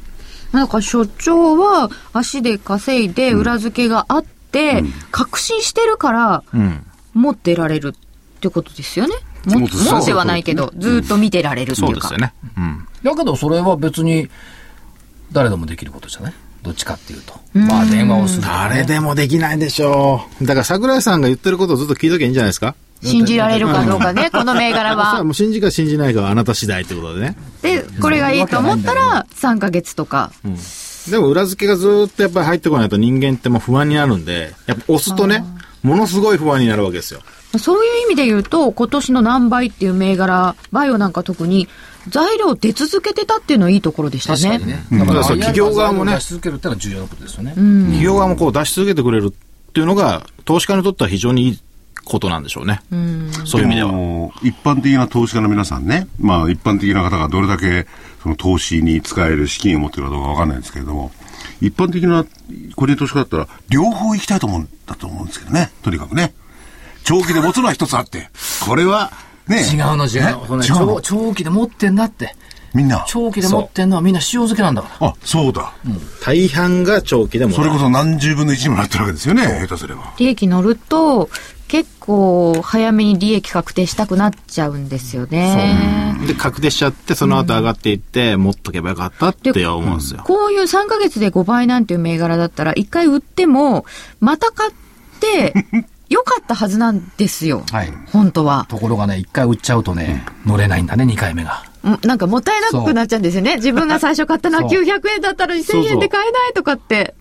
Speaker 1: なんか所長は足で稼いで裏付けがあって、確信してるから、
Speaker 3: うん。
Speaker 1: 持ってられるってことですよね。も
Speaker 4: 持って
Speaker 1: 持ってはないけど、ずっと見てられるっていうか。
Speaker 3: そうですよね。うん。
Speaker 2: だけど、それは別に、誰でもできることじゃない？どっちかっていうと。まあ、電話をするね、
Speaker 3: 誰でもできないでしょう。だから桜井さんが言ってることをずっと聞いときゃいいんじゃないですか？
Speaker 1: 信じられるかどうかね、この銘柄
Speaker 3: は
Speaker 1: は
Speaker 3: も。う信じか信じないかはあなた次第ってことでね。
Speaker 1: で、これがいいと思ったら、3ヶ月とか。
Speaker 3: でも裏付けがずっとやっぱり入ってこないと人間ってもう不安になるんで、やっぱ押すとね、ものすごい不安になるわけですよ。
Speaker 1: そういう意味で言うと、今年の何倍っていう銘柄、バイオなんか特に、材料出続けてたっていうのはいいところでしたね。
Speaker 2: 確かにね。
Speaker 3: だから企業側もね
Speaker 2: 出し続けるってのは重要なことですよね。
Speaker 3: 企業側もこう出し続けてくれるっていうのが、投資家にとっては非常にいいことなんでしょうね。そういう意味では。
Speaker 4: も一般的な投資家の皆さんね、まあ一般的な方がどれだけその投資に使える資金を持ってるかどうかわかんないんですけれども、一般的な個人投資家だったら両方行きたいと思うんだと思うんですけどね、とにかくね。長期で持つのは一つあって、これはね、
Speaker 2: 違うの違うの。ね？
Speaker 4: 違うの？
Speaker 2: 長長期で持ってんだって。
Speaker 4: みんな？
Speaker 2: 長期で持ってんのはみんな塩漬けなんだから。
Speaker 4: あ、そうだ。
Speaker 3: 大半が長期でも
Speaker 4: それこそ何十分の一にもなってるわけですよね、下手すれば。
Speaker 1: 利益乗ると、結構早めに利益確定したくなっちゃうんですよね。
Speaker 3: で、確定しちゃって、その後上がっていって、持っとけばよかったって思うんですよ。
Speaker 1: こういう3ヶ月で5倍なんていう銘柄だったら、1回売っても、また買って、良かったはずなんですよ。
Speaker 2: はい
Speaker 1: 本当は。
Speaker 2: ところがね、一回売っちゃうとね、乗れないんだね、二回目が。
Speaker 1: うんなんかもったいなくなっちゃうんですよね。自分が最初買ったのは
Speaker 2: そう
Speaker 1: 900円だったのに1000
Speaker 3: そうそう
Speaker 1: 円で買えないとかって。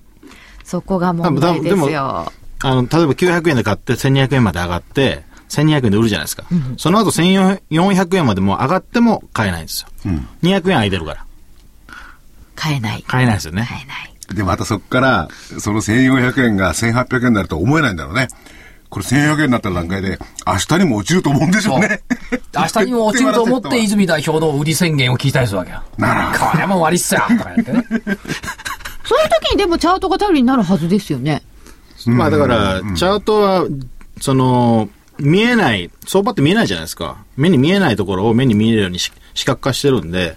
Speaker 1: そこが問題ですよ。
Speaker 3: あの、例えば900円で買って1200円まで上がって、1200円で売るじゃないですか。その後1400円までもう上がっても買えないんですよ。200円空いてるから。
Speaker 1: 買えない。
Speaker 3: 買えないですよね。
Speaker 1: 買えない。
Speaker 4: で、またそこから、その1400円が1800円になると思えないんだろうね。これ1400円になった段階で、明日にも落ちると思うんでしょうね。
Speaker 2: 明日にも落ちると思って、泉代表の売り宣言を聞いたりするわけよ。
Speaker 4: なるほ
Speaker 2: これも終わりっすよとかやってね。
Speaker 1: そういう時にでもチャートが頼りになるはずですよね。
Speaker 3: まあだから、チャートは、その、見えない、相場って見えないじゃないですか。目に見えないところを目に見えるようにし視覚化してるんで、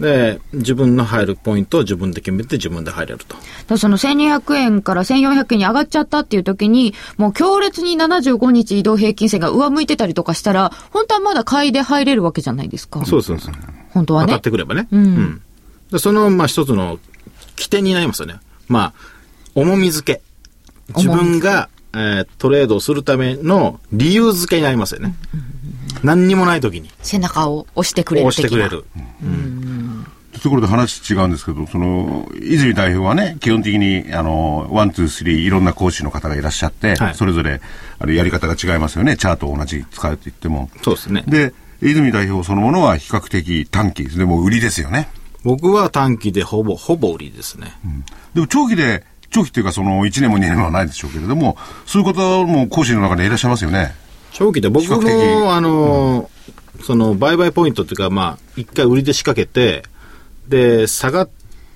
Speaker 3: で、自分の入るポイントを自分で決めて自分で入れると。
Speaker 1: だその1200円から1400円に上がっちゃったっていう時に、もう強烈に75日移動平均線が上向いてたりとかしたら、本当はまだ買いで入れるわけじゃないですか。
Speaker 3: そうそうです。
Speaker 1: 本当はね。
Speaker 3: 当たってくればね。
Speaker 1: うん
Speaker 3: でその、まあ、一つの起点になりますよね。まあ、重み付け。自分が、えートレードをするための理由付けになりますよね。何にもない時に
Speaker 1: 背中を押してくれる
Speaker 3: 押してくれる。
Speaker 4: ところで話違うんですけど、その、泉代表はね、基本的に、あの、ワン、ツー、スリー、いろんな講師の方がいらっしゃって、
Speaker 3: はい
Speaker 4: それぞれ、あの、やり方が違いますよね。チャートを同じ使うって言っても。
Speaker 3: そうですね。
Speaker 4: で、泉代表そのものは比較的短期ですね。もう売りですよね。
Speaker 3: 僕は短期でほぼ、ほぼ売りですね。
Speaker 4: でも長期で、長期っていうかその1年も2年もないでしょうけれども、そういう方も講師の中でいらっしゃいますよね。
Speaker 3: 長期で僕も、あの、その、売買ポイントっていうか、まあ、一回売りで仕掛けて、で、下がっ、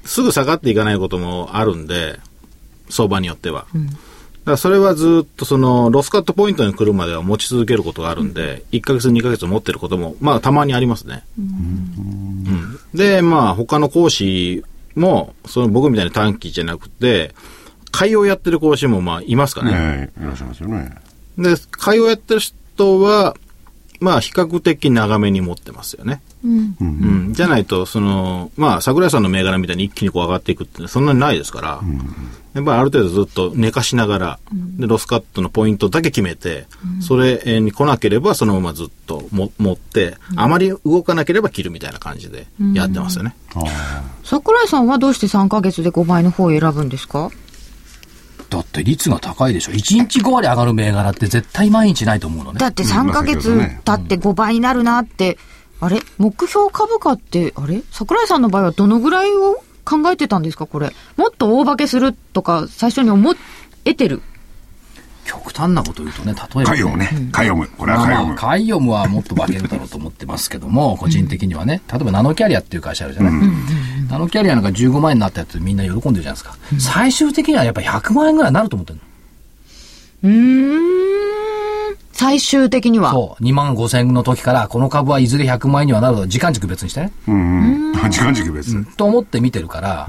Speaker 3: すぐ下がっていかないこともあるんで、相場によっては。だからそれはずっとその、ロスカットポイントに来るまでは持ち続けることがあるんで、1ヶ月2ヶ月持ってることも、まあ、たまにありますね。うんで、まあ、他の講師も、その僕みたいに短期じゃなくて、買いをやってる講師もまあ、いますかね。
Speaker 4: ええいらっしゃいますよね。
Speaker 3: で、買いをやってる人は、まあ、比較的長めに持ってますよね。うん。じゃないと、その、まあ、桜井さんの銘柄みたいに一気にこう上がっていくってそんなにないですから、やっぱりある程度ずっと寝かしながら、で、ロスカットのポイントだけ決めて、それに来なければそのままずっとも持って、あまり動かなければ切るみたいな感じでやってますよね。
Speaker 4: あ
Speaker 1: 桜井さんはどうして3ヶ月で5倍の方を選ぶんですか？
Speaker 2: だって率が高いでしょ。1日5割上がる銘柄って絶対毎日ないと思うのね。
Speaker 1: だって3ヶ月経って5倍になるなって、あれ？目標株価って、あれ？桜井さんの場合はどのぐらいを考えてたんですか？これ。もっと大化けするとか最初に思えてる？
Speaker 2: 極端なこと言うとね、例えば、
Speaker 4: カイオムね。カイオム。これはカイオム。
Speaker 2: まあまあ、カイオムはもっと化けるだろうと思ってますけども、個人的にはね、例えばナノキャリアっていう会社あるじゃない、ナノキャリアなんか15万円になったやつみんな喜んでるじゃないですか。最終的にはやっぱ100万円ぐらいになると思ってるの。
Speaker 1: うーん。最終的には。
Speaker 2: そう。2万5千円の時から、この株はいずれ100万円にはなると、時間軸別にしてね。
Speaker 4: うんうん。時間軸別。
Speaker 2: と思って見てるから、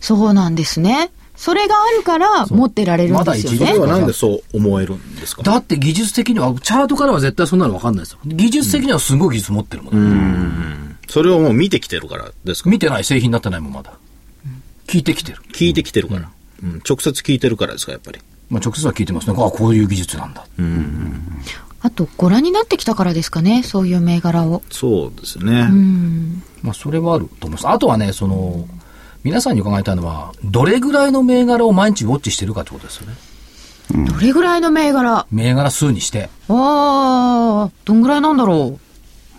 Speaker 1: そうなんですね。それがあるから持ってられるんですよ
Speaker 2: まだ一
Speaker 3: れ
Speaker 2: 時。
Speaker 3: はなんでそう思えるんですか？
Speaker 2: だって技術的には、チャートからは絶対そんなの分かんないですよ。技術的にはすごい技術持ってるもん、
Speaker 3: それをもう見てきてるからですか？
Speaker 2: 見てない製品になってないもん、まだ。聞いてきてる。
Speaker 3: 聞いてきてるから。うん直接聞いてるからですか、やっぱり。
Speaker 2: まあ、直接は聞いてますね。あこういう技術なんだ。
Speaker 1: あと、ご覧になってきたからですかね。そういう銘柄を。
Speaker 3: そうですね。
Speaker 1: うん。
Speaker 2: まあ、それはあると思います。あとはね、その、皆さんに伺いたいのは、どれぐらいの銘柄を毎日ウォッチしてるかってことですよね。
Speaker 1: どれぐらいの銘柄？
Speaker 2: 銘柄数にして。
Speaker 1: ああ、どんぐらいなんだろ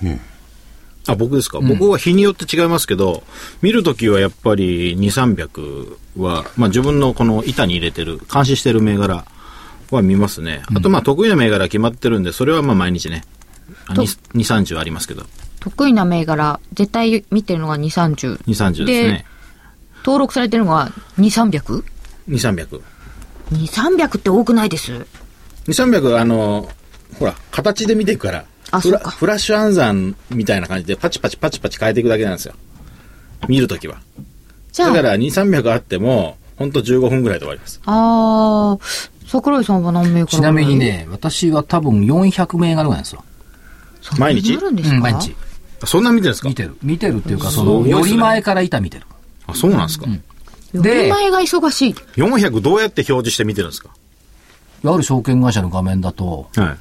Speaker 4: ね
Speaker 3: あ、僕ですか、僕は日によって違いますけど、見るときはやっぱり2、300は、まあ自分のこの板に入れてる、監視してる銘柄は見ますね。あとまあ得意な銘柄決まってるんで、それはまあ毎日ね、あ
Speaker 1: と
Speaker 3: 2、30ありますけど、
Speaker 1: う。得意な銘柄、絶対見てるのが2、30。
Speaker 3: 2、30ですね。
Speaker 1: 登録されてるのが2、300?
Speaker 3: 2、300。
Speaker 1: 2、300って多くないです。
Speaker 3: 2、300、あの、ほら、形で見ていくから、フラ
Speaker 1: あそっか
Speaker 3: フラッシュ暗算みたいな感じでパチパチパチパチ変えていくだけなんですよ。見るときは。
Speaker 1: じゃあ、
Speaker 3: だから2、300あっても、ほんと15分ぐらいで終わります。
Speaker 1: ああ、桜井さんは何銘柄
Speaker 2: ちなみに、ね、私は多分400銘柄ぐらいなんですよ。
Speaker 3: 毎日？
Speaker 1: あるんですか、
Speaker 2: うん毎日。
Speaker 3: そんな見てるんですか？
Speaker 2: 見てる。見てるっていうか、そ
Speaker 3: す
Speaker 2: の、より前から板見てる。
Speaker 3: あ、そうなんですか、
Speaker 1: より前が忙しい。
Speaker 3: 400どうやって表示して見てるんですか？
Speaker 2: ある証券会社の画面だと、
Speaker 3: は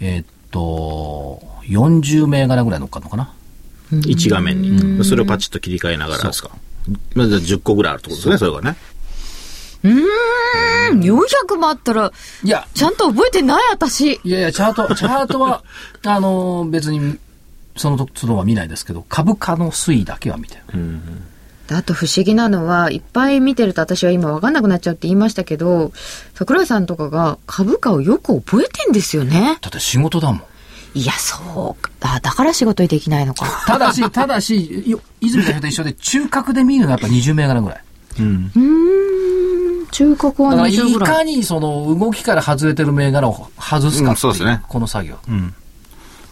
Speaker 2: えーっと、40銘柄ぐらい乗っかるのかな。
Speaker 3: い。1画面に。それをパチッと切り替えながらですか？まず10個ぐらいあるってことですね、それがね。
Speaker 1: うーん、400もあったら、
Speaker 2: いや、
Speaker 1: ちゃんと覚えてない私。
Speaker 2: いやいや、チャート、チャートは、あのー別に、その都度は見ないですけど、株価の推移だけは見てる。
Speaker 1: あと不思議なのは、いっぱい見てると私は今わかんなくなっちゃうって言いましたけど、桜井さんとかが株価をよく覚えてんですよね。
Speaker 2: だって仕事だもん。
Speaker 1: いや、そうか。あだから仕事にできないのか。
Speaker 2: ただし、ただし、よ泉代表と一緒で、中核で見るのはやっぱ20銘柄ぐらい。
Speaker 1: うーん、中核は
Speaker 2: だから、い
Speaker 1: 20ぐらい。
Speaker 2: かにその動きから外れてる銘柄を外すかってい
Speaker 3: うんそうですね
Speaker 2: この作業。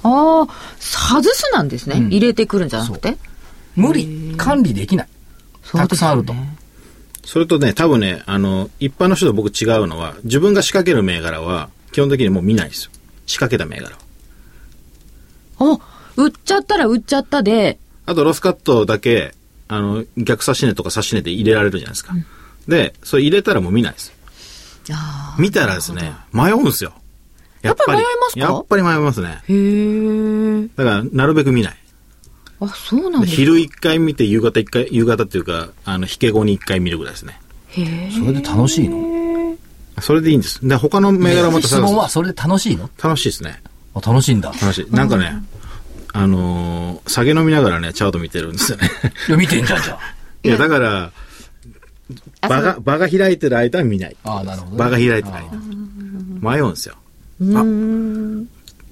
Speaker 1: ああ、外すなんですね、入れてくるんじゃなくて。
Speaker 2: 無理、管理できない。たくさんあると。
Speaker 3: それとね、多分ね、あの、一般の人と僕違うのは、自分が仕掛ける銘柄は、基本的にもう見ないですよ。仕掛けた銘柄は。
Speaker 1: あ、売っちゃったら売っちゃったで、
Speaker 3: あとロスカットだけ、あの、逆差し値とか差し値で入れられるじゃないですか。で、それ入れたらもう見ないです。
Speaker 1: あ
Speaker 3: 見たらですね、迷うんですよ。
Speaker 1: やっぱり迷いますか？
Speaker 3: やっぱり迷いますね。
Speaker 1: ーへえ。
Speaker 3: だから、なるべく見ない。
Speaker 1: あ、そうなんですか？
Speaker 3: 昼一回見て、夕方一回、夕方っていうか、あの、引け後に一回見るぐらいですね。
Speaker 1: へえ。
Speaker 2: それで楽しいの？
Speaker 3: それでいいんです。で、他の銘柄もまた
Speaker 2: 質問はそれで楽しいの？
Speaker 3: 楽しいですね。
Speaker 2: あ楽しいんだ。
Speaker 3: 楽しい。なんかね、あのー酒飲みながらね、チャート見てるんですよね。
Speaker 2: いや、見てんじゃん、じゃ
Speaker 3: いや、だから、
Speaker 1: あ
Speaker 3: 場が、場が開いてる間は見ない。
Speaker 2: あ。ああ、なるほどね。
Speaker 3: 場が開いてる間。迷うんですよ。あ、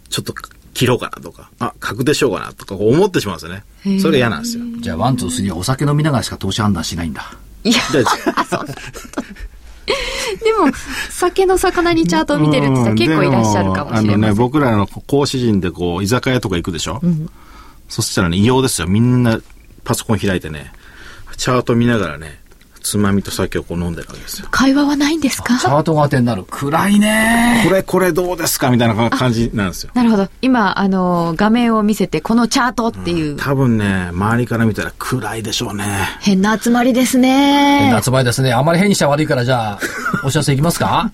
Speaker 3: ちょっと切ろうかなとか、あ、確定しようかなとか思ってしまうんですよね。それが嫌なんですよ。
Speaker 2: じゃあ、ワン、ツー、スリーはお酒飲みながらしか投資判断しないんだ。
Speaker 1: いや、
Speaker 3: で
Speaker 1: でも、酒の肴にチャートを見てるって結構いらっしゃるかもしれません。
Speaker 3: でもあのね、僕らの講師陣でこう、居酒屋とか行くでしょ、そしたらね、異様ですよ。みんなパソコン開いてね、チャート見ながらね、つまみと酒をこう飲んでるわけですよ。
Speaker 1: 会話はないんですか？
Speaker 2: チャートが当てになる。暗いね
Speaker 3: これ、これどうですか？みたいな感じなんですよ。
Speaker 1: なるほど。今、あの、画面を見せて、このチャートっていう、
Speaker 3: 多分ね、周りから見たら暗いでしょうね。
Speaker 1: 変な集まりです
Speaker 2: 変
Speaker 1: ね
Speaker 2: な。集まりですね。あまり変にしちゃ悪いから、じゃあ、お知らせいきますか？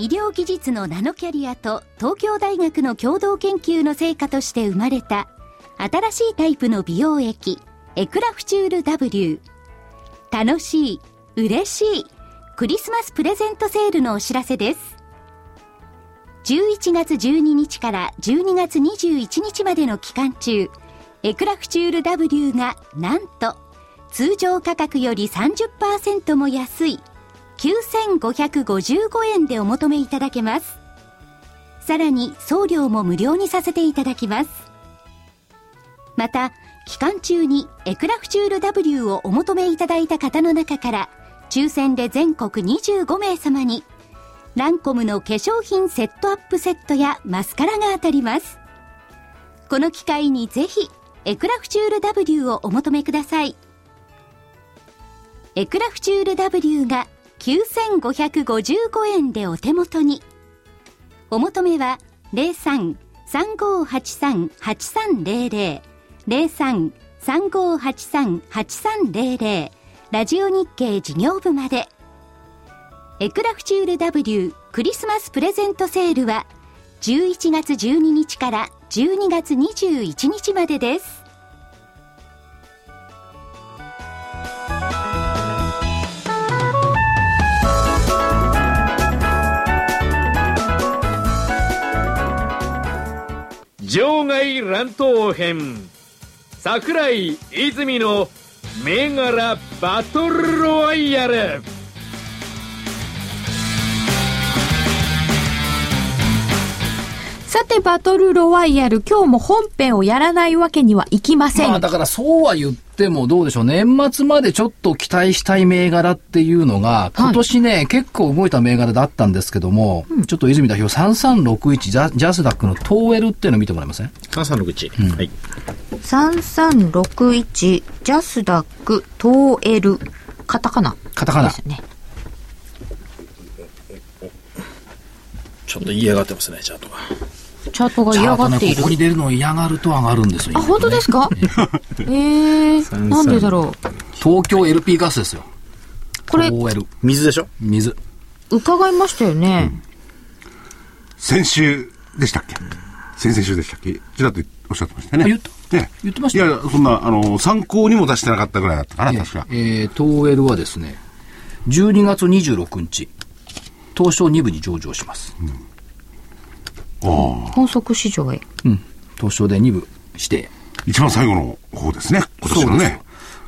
Speaker 5: 医療技術のナノキャリアと東京大学の共同研究の成果として生まれた新しいタイプの美容液エクラフチュール W 楽しい嬉しいクリスマスプレゼントセールのお知らせです。11月12日から12月21日までの期間中エクラフチュール W がなんと通常価格より30%も安い9555円でお求めいただけます。さらに送料も無料にさせていただきます。また、期間中にエクラフチュール W をお求めいただいた方の中から、抽選で全国25名様に、ランコムの化粧品セットアップセットやマスカラが当たります。この機会にぜひ、エクラフチュール W をお求めください。エクラフチュール W が9555円でお手元に。お求めは03-3583-8300 03-3583-8300ラジオ日経事業部まで。エクラフチュール W クリスマスプレゼントセールは11月12日から12月21日までです。
Speaker 6: 場外乱闘編。桜井泉の銘柄バトルロワイヤル。
Speaker 1: さて、バトルロワイヤル、今日も本編をやらないわけにはいきません。
Speaker 2: まあだからそうは言ってもどうでしょう。年末までちょっと期待したい銘柄っていうのが、今年ね、結構動いた銘柄だったんですけども、ちょっと泉代表3361ジャジャスダックのトーエルっていうの見てもらえません
Speaker 3: ？3361。はい。
Speaker 1: 3361ジャスダックトーエルカタカナ
Speaker 2: カタカナ
Speaker 1: ですね。
Speaker 3: ちょっと嫌がってますね、チャートが。
Speaker 1: チャートが嫌がっている
Speaker 2: ここ。に出るのを嫌がると上がるんですよ。
Speaker 1: あ、本当ですか？え ー、なんでだろう？
Speaker 2: 東京 LP ガスですよ。
Speaker 1: これ
Speaker 2: ト、ーエル。
Speaker 3: 水でしょ？
Speaker 2: 水。
Speaker 1: 伺いましたよね。
Speaker 4: 先週でしたっけ？先々週でしたっけ？ちらっとおっしゃってましたね。
Speaker 2: あ言った
Speaker 4: ね
Speaker 2: 言ってました
Speaker 4: いや、そんな、あの、参考にも出してなかったぐらいだったかな、確か。
Speaker 2: えー、東エルはですね、12月26日、東証2部に上場します。
Speaker 1: 本則市場へ。
Speaker 2: うん。東証で2部して、
Speaker 4: 一番最後の方ですね、今年のね。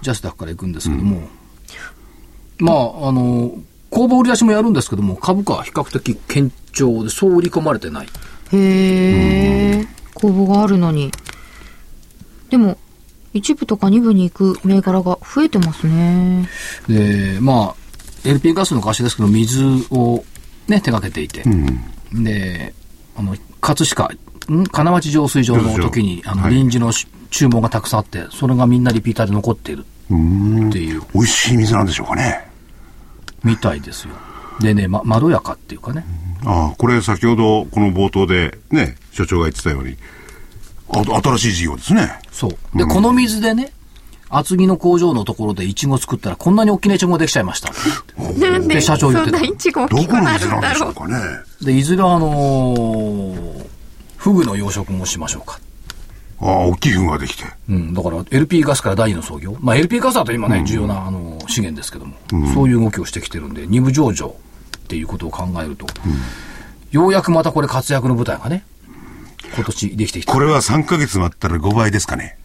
Speaker 2: ジャスダックから行くんですけども、まあ、あの、公募売り出しもやるんですけども、株価は比較的堅調で、そう売り込まれてない。
Speaker 1: へえ、公募があるのに。でも、一部とか二部に行く銘柄が増えてますね。
Speaker 2: で、まあ、LP ガスの会社ですけど、水をね、手掛けていて、で、あの、葛飾、ん？金町浄水場の時に、あの、
Speaker 4: はい
Speaker 2: 臨時のし注文がたくさんあって、それがみんなリピーターで残っている。っていう、
Speaker 4: 美味しい水なんでしょうかね。
Speaker 2: みたいですよ。でね、ま、まろやかっていうかね。
Speaker 4: ああ、これ先ほどこの冒頭でね、所長が言ってたように、あ新しい事業ですね。
Speaker 2: そう。で、この水でね、厚木の工場のところでイチゴ作ったらこんなに大きなイチゴができちゃいました。
Speaker 1: なんで
Speaker 2: で社長言ってた
Speaker 1: そんなイチゴ大
Speaker 4: ど
Speaker 1: きくなるんだろう。
Speaker 4: でしょうかね。
Speaker 2: で、いずれはあのーフグの養殖もしましょうか。
Speaker 4: ああ、大きい糞ができて。
Speaker 2: うん、だから LP ガスから第二の創業。まあ LP ガスだと今ね、重要なあの資源ですけども、そういう動きをしてきてるんで、二部上場っていうことを考えると、ようやくまたこれ活躍の舞台がね、今年できてきた。
Speaker 4: これは3ヶ月待ったら5倍ですかね。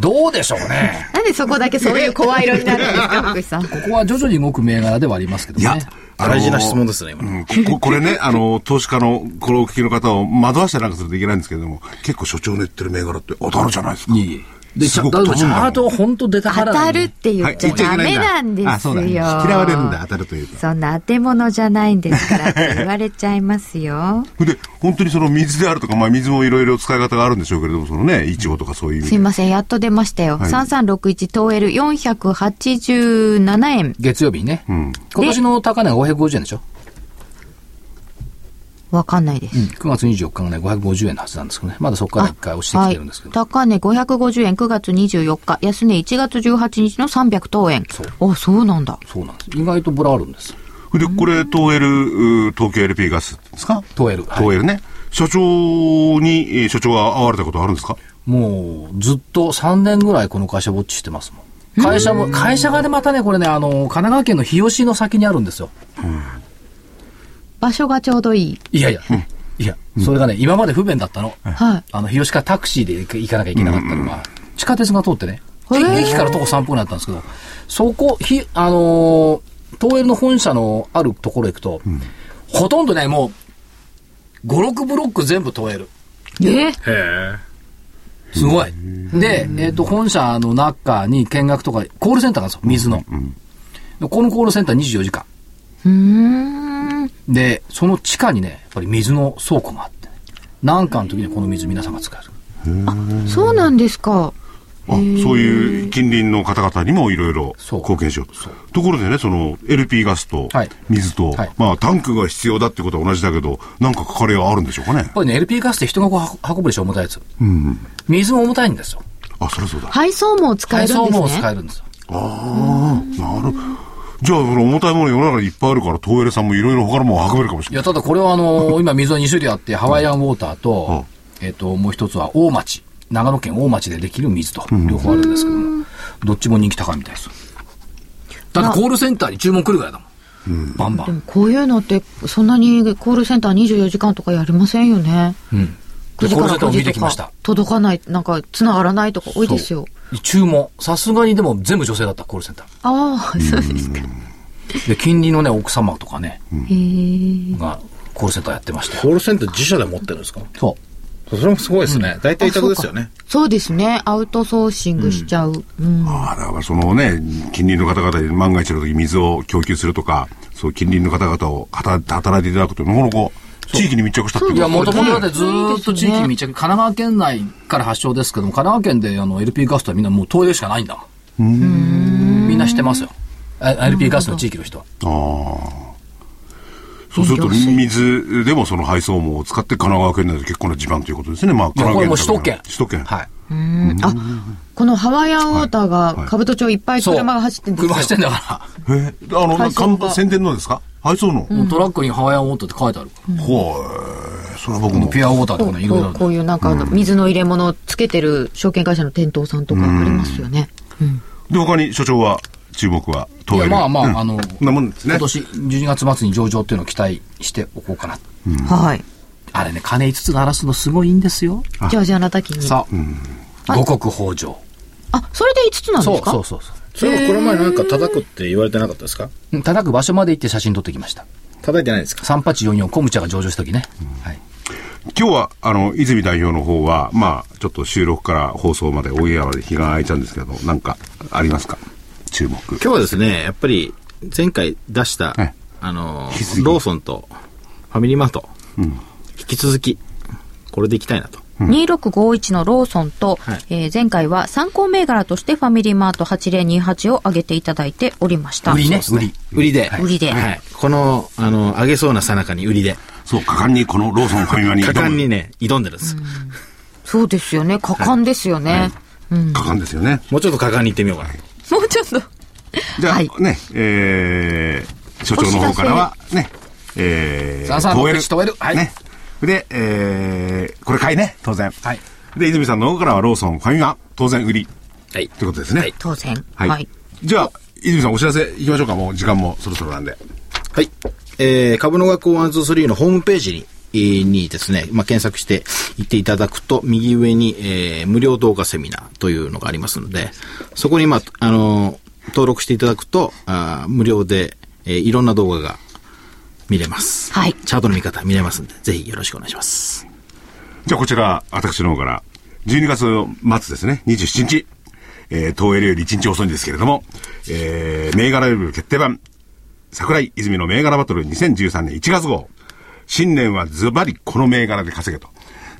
Speaker 2: どうでしょうね。
Speaker 1: なんでそこだけそういう声色になるんですか、福士さん。
Speaker 2: ここは徐々に動く銘柄ではありますけど
Speaker 4: いや
Speaker 2: もね。、
Speaker 4: あの
Speaker 3: 大事な質問ですね、今の。
Speaker 4: うん ここれね、あの、投資家の、これをお聞きの方を惑わしてなんかするといけないんですけれども、結構所長の言ってる銘柄って当たるじゃないですか。
Speaker 2: いえいえ。で、チ
Speaker 4: すごく
Speaker 2: ャ
Speaker 4: んだもん
Speaker 2: ャートは本当出た
Speaker 1: 当
Speaker 2: から
Speaker 1: たるって言っちゃダメなんですよ。
Speaker 4: あ、そうだ。嫌われるんだ、当たるというか。
Speaker 1: そんな当て物じゃないんですからって言われちゃいますよ。
Speaker 4: で、本当にその水であるとか、まあ水もいろいろ使い方があるんでしょうけれども、そのね、イチゴとかそういう。
Speaker 1: すいません、やっと出ましたよ。
Speaker 4: はい
Speaker 1: 3361東 L 487円。
Speaker 2: 月曜日にね。
Speaker 4: ん
Speaker 2: 今年の高値が550円でしょ？
Speaker 1: わかんないです。
Speaker 2: 9月24日がね、550円のはずなんですけどね。まだそこから一回押してきてるんですけど。
Speaker 1: 高値550円9月24日、安値1月18日の300等円。
Speaker 2: そう
Speaker 1: あ、そうなんだ。
Speaker 2: そうなんです。意外とボラあるんです。
Speaker 4: で、これ、東エル、う東京 LP ガスですか？
Speaker 2: 東エルはい
Speaker 4: 東エルね。社長に、えー所長が会われたことあるんですか？
Speaker 2: もう、ずっと3年ぐらいこの会社ウォッチしてますもん。会社も、会社がね、またね、これね、あの、神奈川県の日吉の先にあるんですよ。
Speaker 1: 場所がちょうどいい。
Speaker 2: いやいや、いや、それがね、今まで不便だったの。
Speaker 1: はい。
Speaker 2: あの、日吉からタクシーで行かなきゃいけなかったのが、地下鉄が通ってね、駅から徒歩3分だったんですけど、そこ、ひ、あのー東映の本社のあるところ行くと、ほとんどね、もう、5、6ブロック全部東映る。
Speaker 1: え？
Speaker 3: へえ。
Speaker 2: すごい。で、えっ、と、本社の中に見学とか、コールセンターがあるんですよ、水の。でこのコールセンター24時間。
Speaker 1: うーん。
Speaker 2: で、その地下にね、やっぱり水の倉庫があって、ね、なんかの時にこの水皆さんが使える。
Speaker 1: そうなんですか。
Speaker 4: あそういう近隣の方々にもいろいろ
Speaker 2: そう
Speaker 4: 貢献しようと。ところでね、その LP ガスと
Speaker 2: はい
Speaker 4: 水と、
Speaker 2: はい
Speaker 4: まあタンクが必要だってことは同じだけど、なんか関わりがあるんでしょうかね
Speaker 2: やっ。ぱりね、LP ガスって人がこう運ぶでしょ、重たいやつ。水も重たいんですよ。
Speaker 4: あ、そりゃそうだ。
Speaker 1: 配送網を使え
Speaker 2: 配送も
Speaker 1: るんですね。
Speaker 2: 使えるんですよ。
Speaker 4: なるじゃあ、その重たいもの世の中にいっぱいあるから、東エレさんもいろいろ他のもの運べるかもし
Speaker 2: いや、
Speaker 4: れない。
Speaker 2: ただこれはあのー 今水は2種類あって、ハワイアンウォーターと、えっ、と、もう一つは大町。長野県大町でできる水と、両方あるんですけども、どっちも人気高いみたいです。だってコールセンターに注文来るぐらいだもん。バンバン。
Speaker 1: でもこういうのって、そんなにコールセンター24時間とかやりませんよね。
Speaker 2: うん。
Speaker 1: 9時から
Speaker 2: でコールセンターを
Speaker 1: 5時とか
Speaker 2: 見てきました。
Speaker 1: 届かない、なんか繋がらないとか多いですよ。
Speaker 2: 注文。さすがにでも全部女性だった、コールセンタ
Speaker 1: ああ、そうですか。
Speaker 2: ー。で、近隣のね、奥様とかね、
Speaker 1: へえ。
Speaker 2: が、コールセンターやってましたよ。
Speaker 3: コールセンター自社で持ってるんですか？
Speaker 2: そう。
Speaker 3: それもすごいですね。大体委託ですよね。
Speaker 1: そうですね。アウトソーシングしちゃう。うん。
Speaker 4: ああ、だからそのね、近隣の方々に万が一の時水を供給するとか、そう近隣の方々を働働いていただくというのも、こう、地域に密着したってい
Speaker 2: や、も
Speaker 4: こと
Speaker 2: ともとだってずーっと地域密着、神奈川県内から発祥ですけども、神奈川県であの LP ガスとはみんなもう東映しかないんだもん。みんな知ってますよ。あ LP ガスの地域の人は。
Speaker 4: ああ。そうすると、水でもその配送網を使って神奈川県内で結構な地盤ということですね。まあ、
Speaker 2: いや、これも首都圏。
Speaker 4: 奈川県。首都圏。
Speaker 2: はい。
Speaker 1: あ、このハワイアンウォーターが、兜町いっぱい
Speaker 2: そう。
Speaker 1: 車が走ってるんですよ。
Speaker 2: 車走ってんだか
Speaker 4: えあの、宣伝のですか？配送の、
Speaker 2: ら。トラックにハワイアンウォーターって書いてある。
Speaker 4: ほう、それは僕も。
Speaker 2: ピュアウォーターとかね、いろいろある
Speaker 1: こういうなんか水の入れ物をつけてる証券会社の店頭さんとかありますよね。うん。
Speaker 4: で、他に所長は、注目は、
Speaker 2: いや、まあま
Speaker 4: うん
Speaker 2: あ、あの、
Speaker 4: こんなもんですね
Speaker 2: 今。年12月末に上場っていうのを期待しておこうかな。
Speaker 1: はい。
Speaker 2: あれね、金5つ鳴らすのすごいいいんですよ。
Speaker 1: じゃあじゃああなたきに。
Speaker 2: さあ、五穀豊穣。
Speaker 1: あ、それで5つなん
Speaker 2: そう
Speaker 1: ですか？
Speaker 2: そうそうそう。
Speaker 3: それはこの前なんか叩くって言われてなかったですか？
Speaker 2: うん叩く場所まで行って写真撮ってきました。
Speaker 3: 叩いてないですか
Speaker 2: ？3844コムチャが上場した時ね。はい。
Speaker 4: 今日は、あの、泉代表の方は、まあ、ちょっと収録から放送までオンエアまで日が空いたんですけど、なんか、ありますか？注目。
Speaker 3: 今日はですね、やっぱり前回出した、
Speaker 4: はい
Speaker 3: あのローソンとファミリーマート、引き続き、これでいきたいなと。
Speaker 1: 2651のローソンと、
Speaker 3: はい
Speaker 1: えー前回は参考銘柄としてファミリーマート8028を上げていただいておりました。
Speaker 2: 売りね、売り。
Speaker 3: 売りで。
Speaker 1: 売りで
Speaker 3: はい。この、あの、上げそうなさなかに売りで。
Speaker 4: そう、果敢にこのローソンファミマに
Speaker 3: 果
Speaker 4: 挑む。
Speaker 3: 敢にね、挑んでるんです。
Speaker 1: そうですよね。果敢ですよね。
Speaker 4: 果敢ですよね。
Speaker 3: もうちょっと果敢に行ってみようかな。
Speaker 1: もうちょっと。
Speaker 4: じゃあ、
Speaker 1: はい
Speaker 4: ね、えー、所長の方からは、ね、えー、
Speaker 2: さあさあ
Speaker 4: トーエル
Speaker 2: 目的トーエルはい
Speaker 4: ね。で、えー、これ買いね、当然。
Speaker 2: はい。
Speaker 4: で、泉さんの方からはローソン、ファミマ、当然売り。
Speaker 3: はい。
Speaker 4: ってことですね。
Speaker 3: はい
Speaker 1: 当然。
Speaker 4: はい。
Speaker 1: はい。
Speaker 4: じゃあ、泉さんお知らせ行きましょうか。もう時間もそろそろなんで。
Speaker 3: はい。えー、株の学校123のホームページに、えーにですね、まあ、検索して行っていただくと、右上に、えー、無料動画セミナーというのがありますので、そこに、まあ、あのー登録していただくと、あー無料で、えーいろんな動画が見れます。
Speaker 1: はい
Speaker 3: チャートの見方見れますんで、ぜひよろしくお願いします。
Speaker 4: じゃあこちら、私の方から、12月末ですね、27日、えー、東映より1日遅いんですけれども、えー、銘柄レベル決定版、桜井泉の銘柄バトル2013年1月号。新年はズバリこの銘柄で稼げと。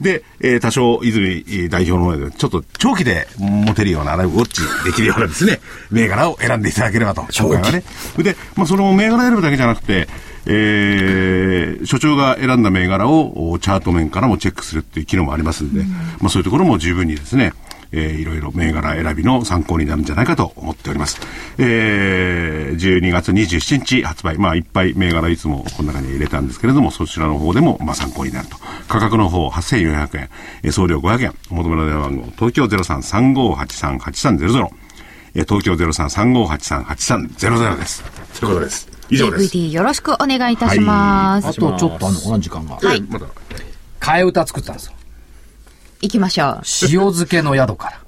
Speaker 4: で、えー多少泉代表の方で、ちょっと長期で持てるような、ウォッチできるようなですね、銘柄を選んでいただければと。今回はね。で、まあ、その銘柄選ぶだけじゃなくて、えー、所長が選んだ銘柄をおチャート面からもチェックするっていう機能もありますんで、まあそういうところも十分にですね、えーいろいろ銘柄選びの参考になるんじゃないかと思っております。えー、12月27日発売、まあいっぱい銘柄いつもこの中に入れたんですけれども、そちらの方でもまあ参考になると。価格の方8400円、えー送料500円、お求めの電話番号、東京0335838300、えー東京0335838300です。ということです。以上です。
Speaker 1: DVD よろしくお願いいたします。
Speaker 2: あとちょっとあるのかな、時間が。
Speaker 1: はい
Speaker 4: まだ
Speaker 2: 替え歌作ったんですよ。
Speaker 1: 行きましょう。
Speaker 2: 塩漬けの宿から。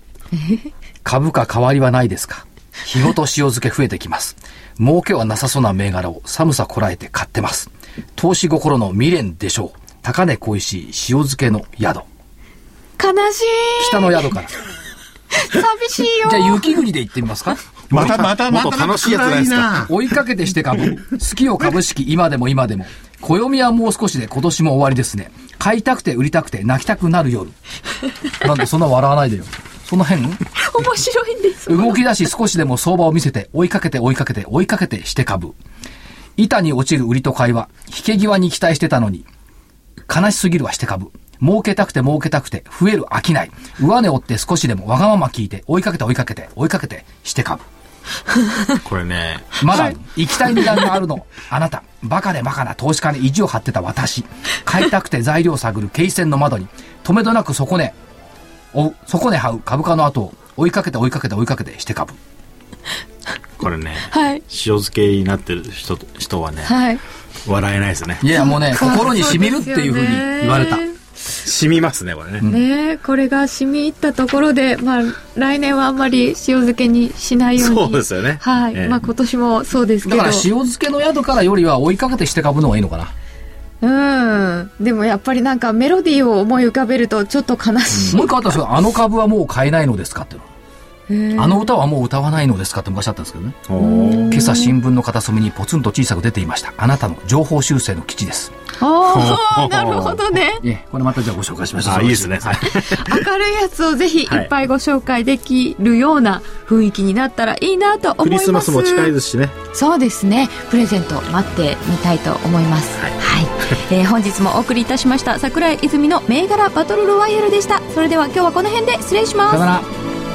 Speaker 2: 株価変わりはないですか？日ごと塩漬け増えてきます。儲けはなさそうな銘柄を寒さこらえて買ってます。投資心の未練でしょう。高値恋しい塩漬けの宿。
Speaker 1: 悲しい。
Speaker 2: 北の宿から。
Speaker 1: 寂しいよ。
Speaker 2: じゃあ雪国で行ってみますか？
Speaker 4: またまたまた
Speaker 3: もっと楽しいやつないですか
Speaker 2: 追いかけてして株。好きよ株式今でも今でも。暦はもう少しで今年も終わりですね。買いたくて売りたくて泣きたくなる夜。なんでそんな笑わないでよ。その辺？
Speaker 1: 面白いんです。
Speaker 2: 動き出し少しでも相場を見せて追いかけて追いかけて追いかけてして株。板に落ちる売りと買いは、引け際に期待してたのに、悲しすぎるはして株。儲けたくて儲けたくて増える商い。上値を追って少しでもわがまま聞いて追いかけて追いかけて追いかけてして株。
Speaker 3: これね、
Speaker 2: まだ、行きたい値段があるの。あなた、バカでバカな投資家に意地を張ってた私。買いたくて材料を探る経線の窓に、止めどなく底根、追う、底根這う株価の後を追いかけて追いかけて追いかけてして株。
Speaker 3: これね、
Speaker 1: はい。
Speaker 3: 塩漬けになってる人と人はね、
Speaker 1: はい。
Speaker 3: 笑えないですね。
Speaker 2: いや、もうね、心に染みるっていうふうに言われた。
Speaker 3: 染みますね、これね。
Speaker 1: ねえ、これが染み入ったところで、まあ、来年はあんまり塩漬けにしないように。
Speaker 3: そうですよね
Speaker 1: はい。
Speaker 3: ええ
Speaker 1: まあ、今年もそうですけど。
Speaker 2: だから塩漬けの宿からよりは追いかけてして株の方がいいのかな。
Speaker 1: うん。でもやっぱりなんかメロディーを思い浮かべるとちょっと悲しい。
Speaker 2: もう一個あったんですけど、あの株はもう買えないのですかっていうの。あの歌はもう歌わないのですかって昔あったんですけどね。今朝新聞の片隅にポツンと小さく出ていました。あなたの情報修正の基地です。
Speaker 1: ああ、なるほどね。
Speaker 2: ええ、これまたじゃあご紹介しました。
Speaker 3: あ、いいですね。はい。
Speaker 1: 明るいやつをぜひいっぱいご紹介できるような雰囲気になったらいいなと思
Speaker 3: ク
Speaker 1: います。
Speaker 3: リスマスも近いですしね。
Speaker 1: そうですね。プレゼント待ってみたいと思います。はい。えー本日もお送りいたしました桜井泉の銘柄バトルロワイヤルでした。それでは今日はこの辺で失礼します
Speaker 2: さよな。ら。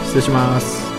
Speaker 3: 失礼します。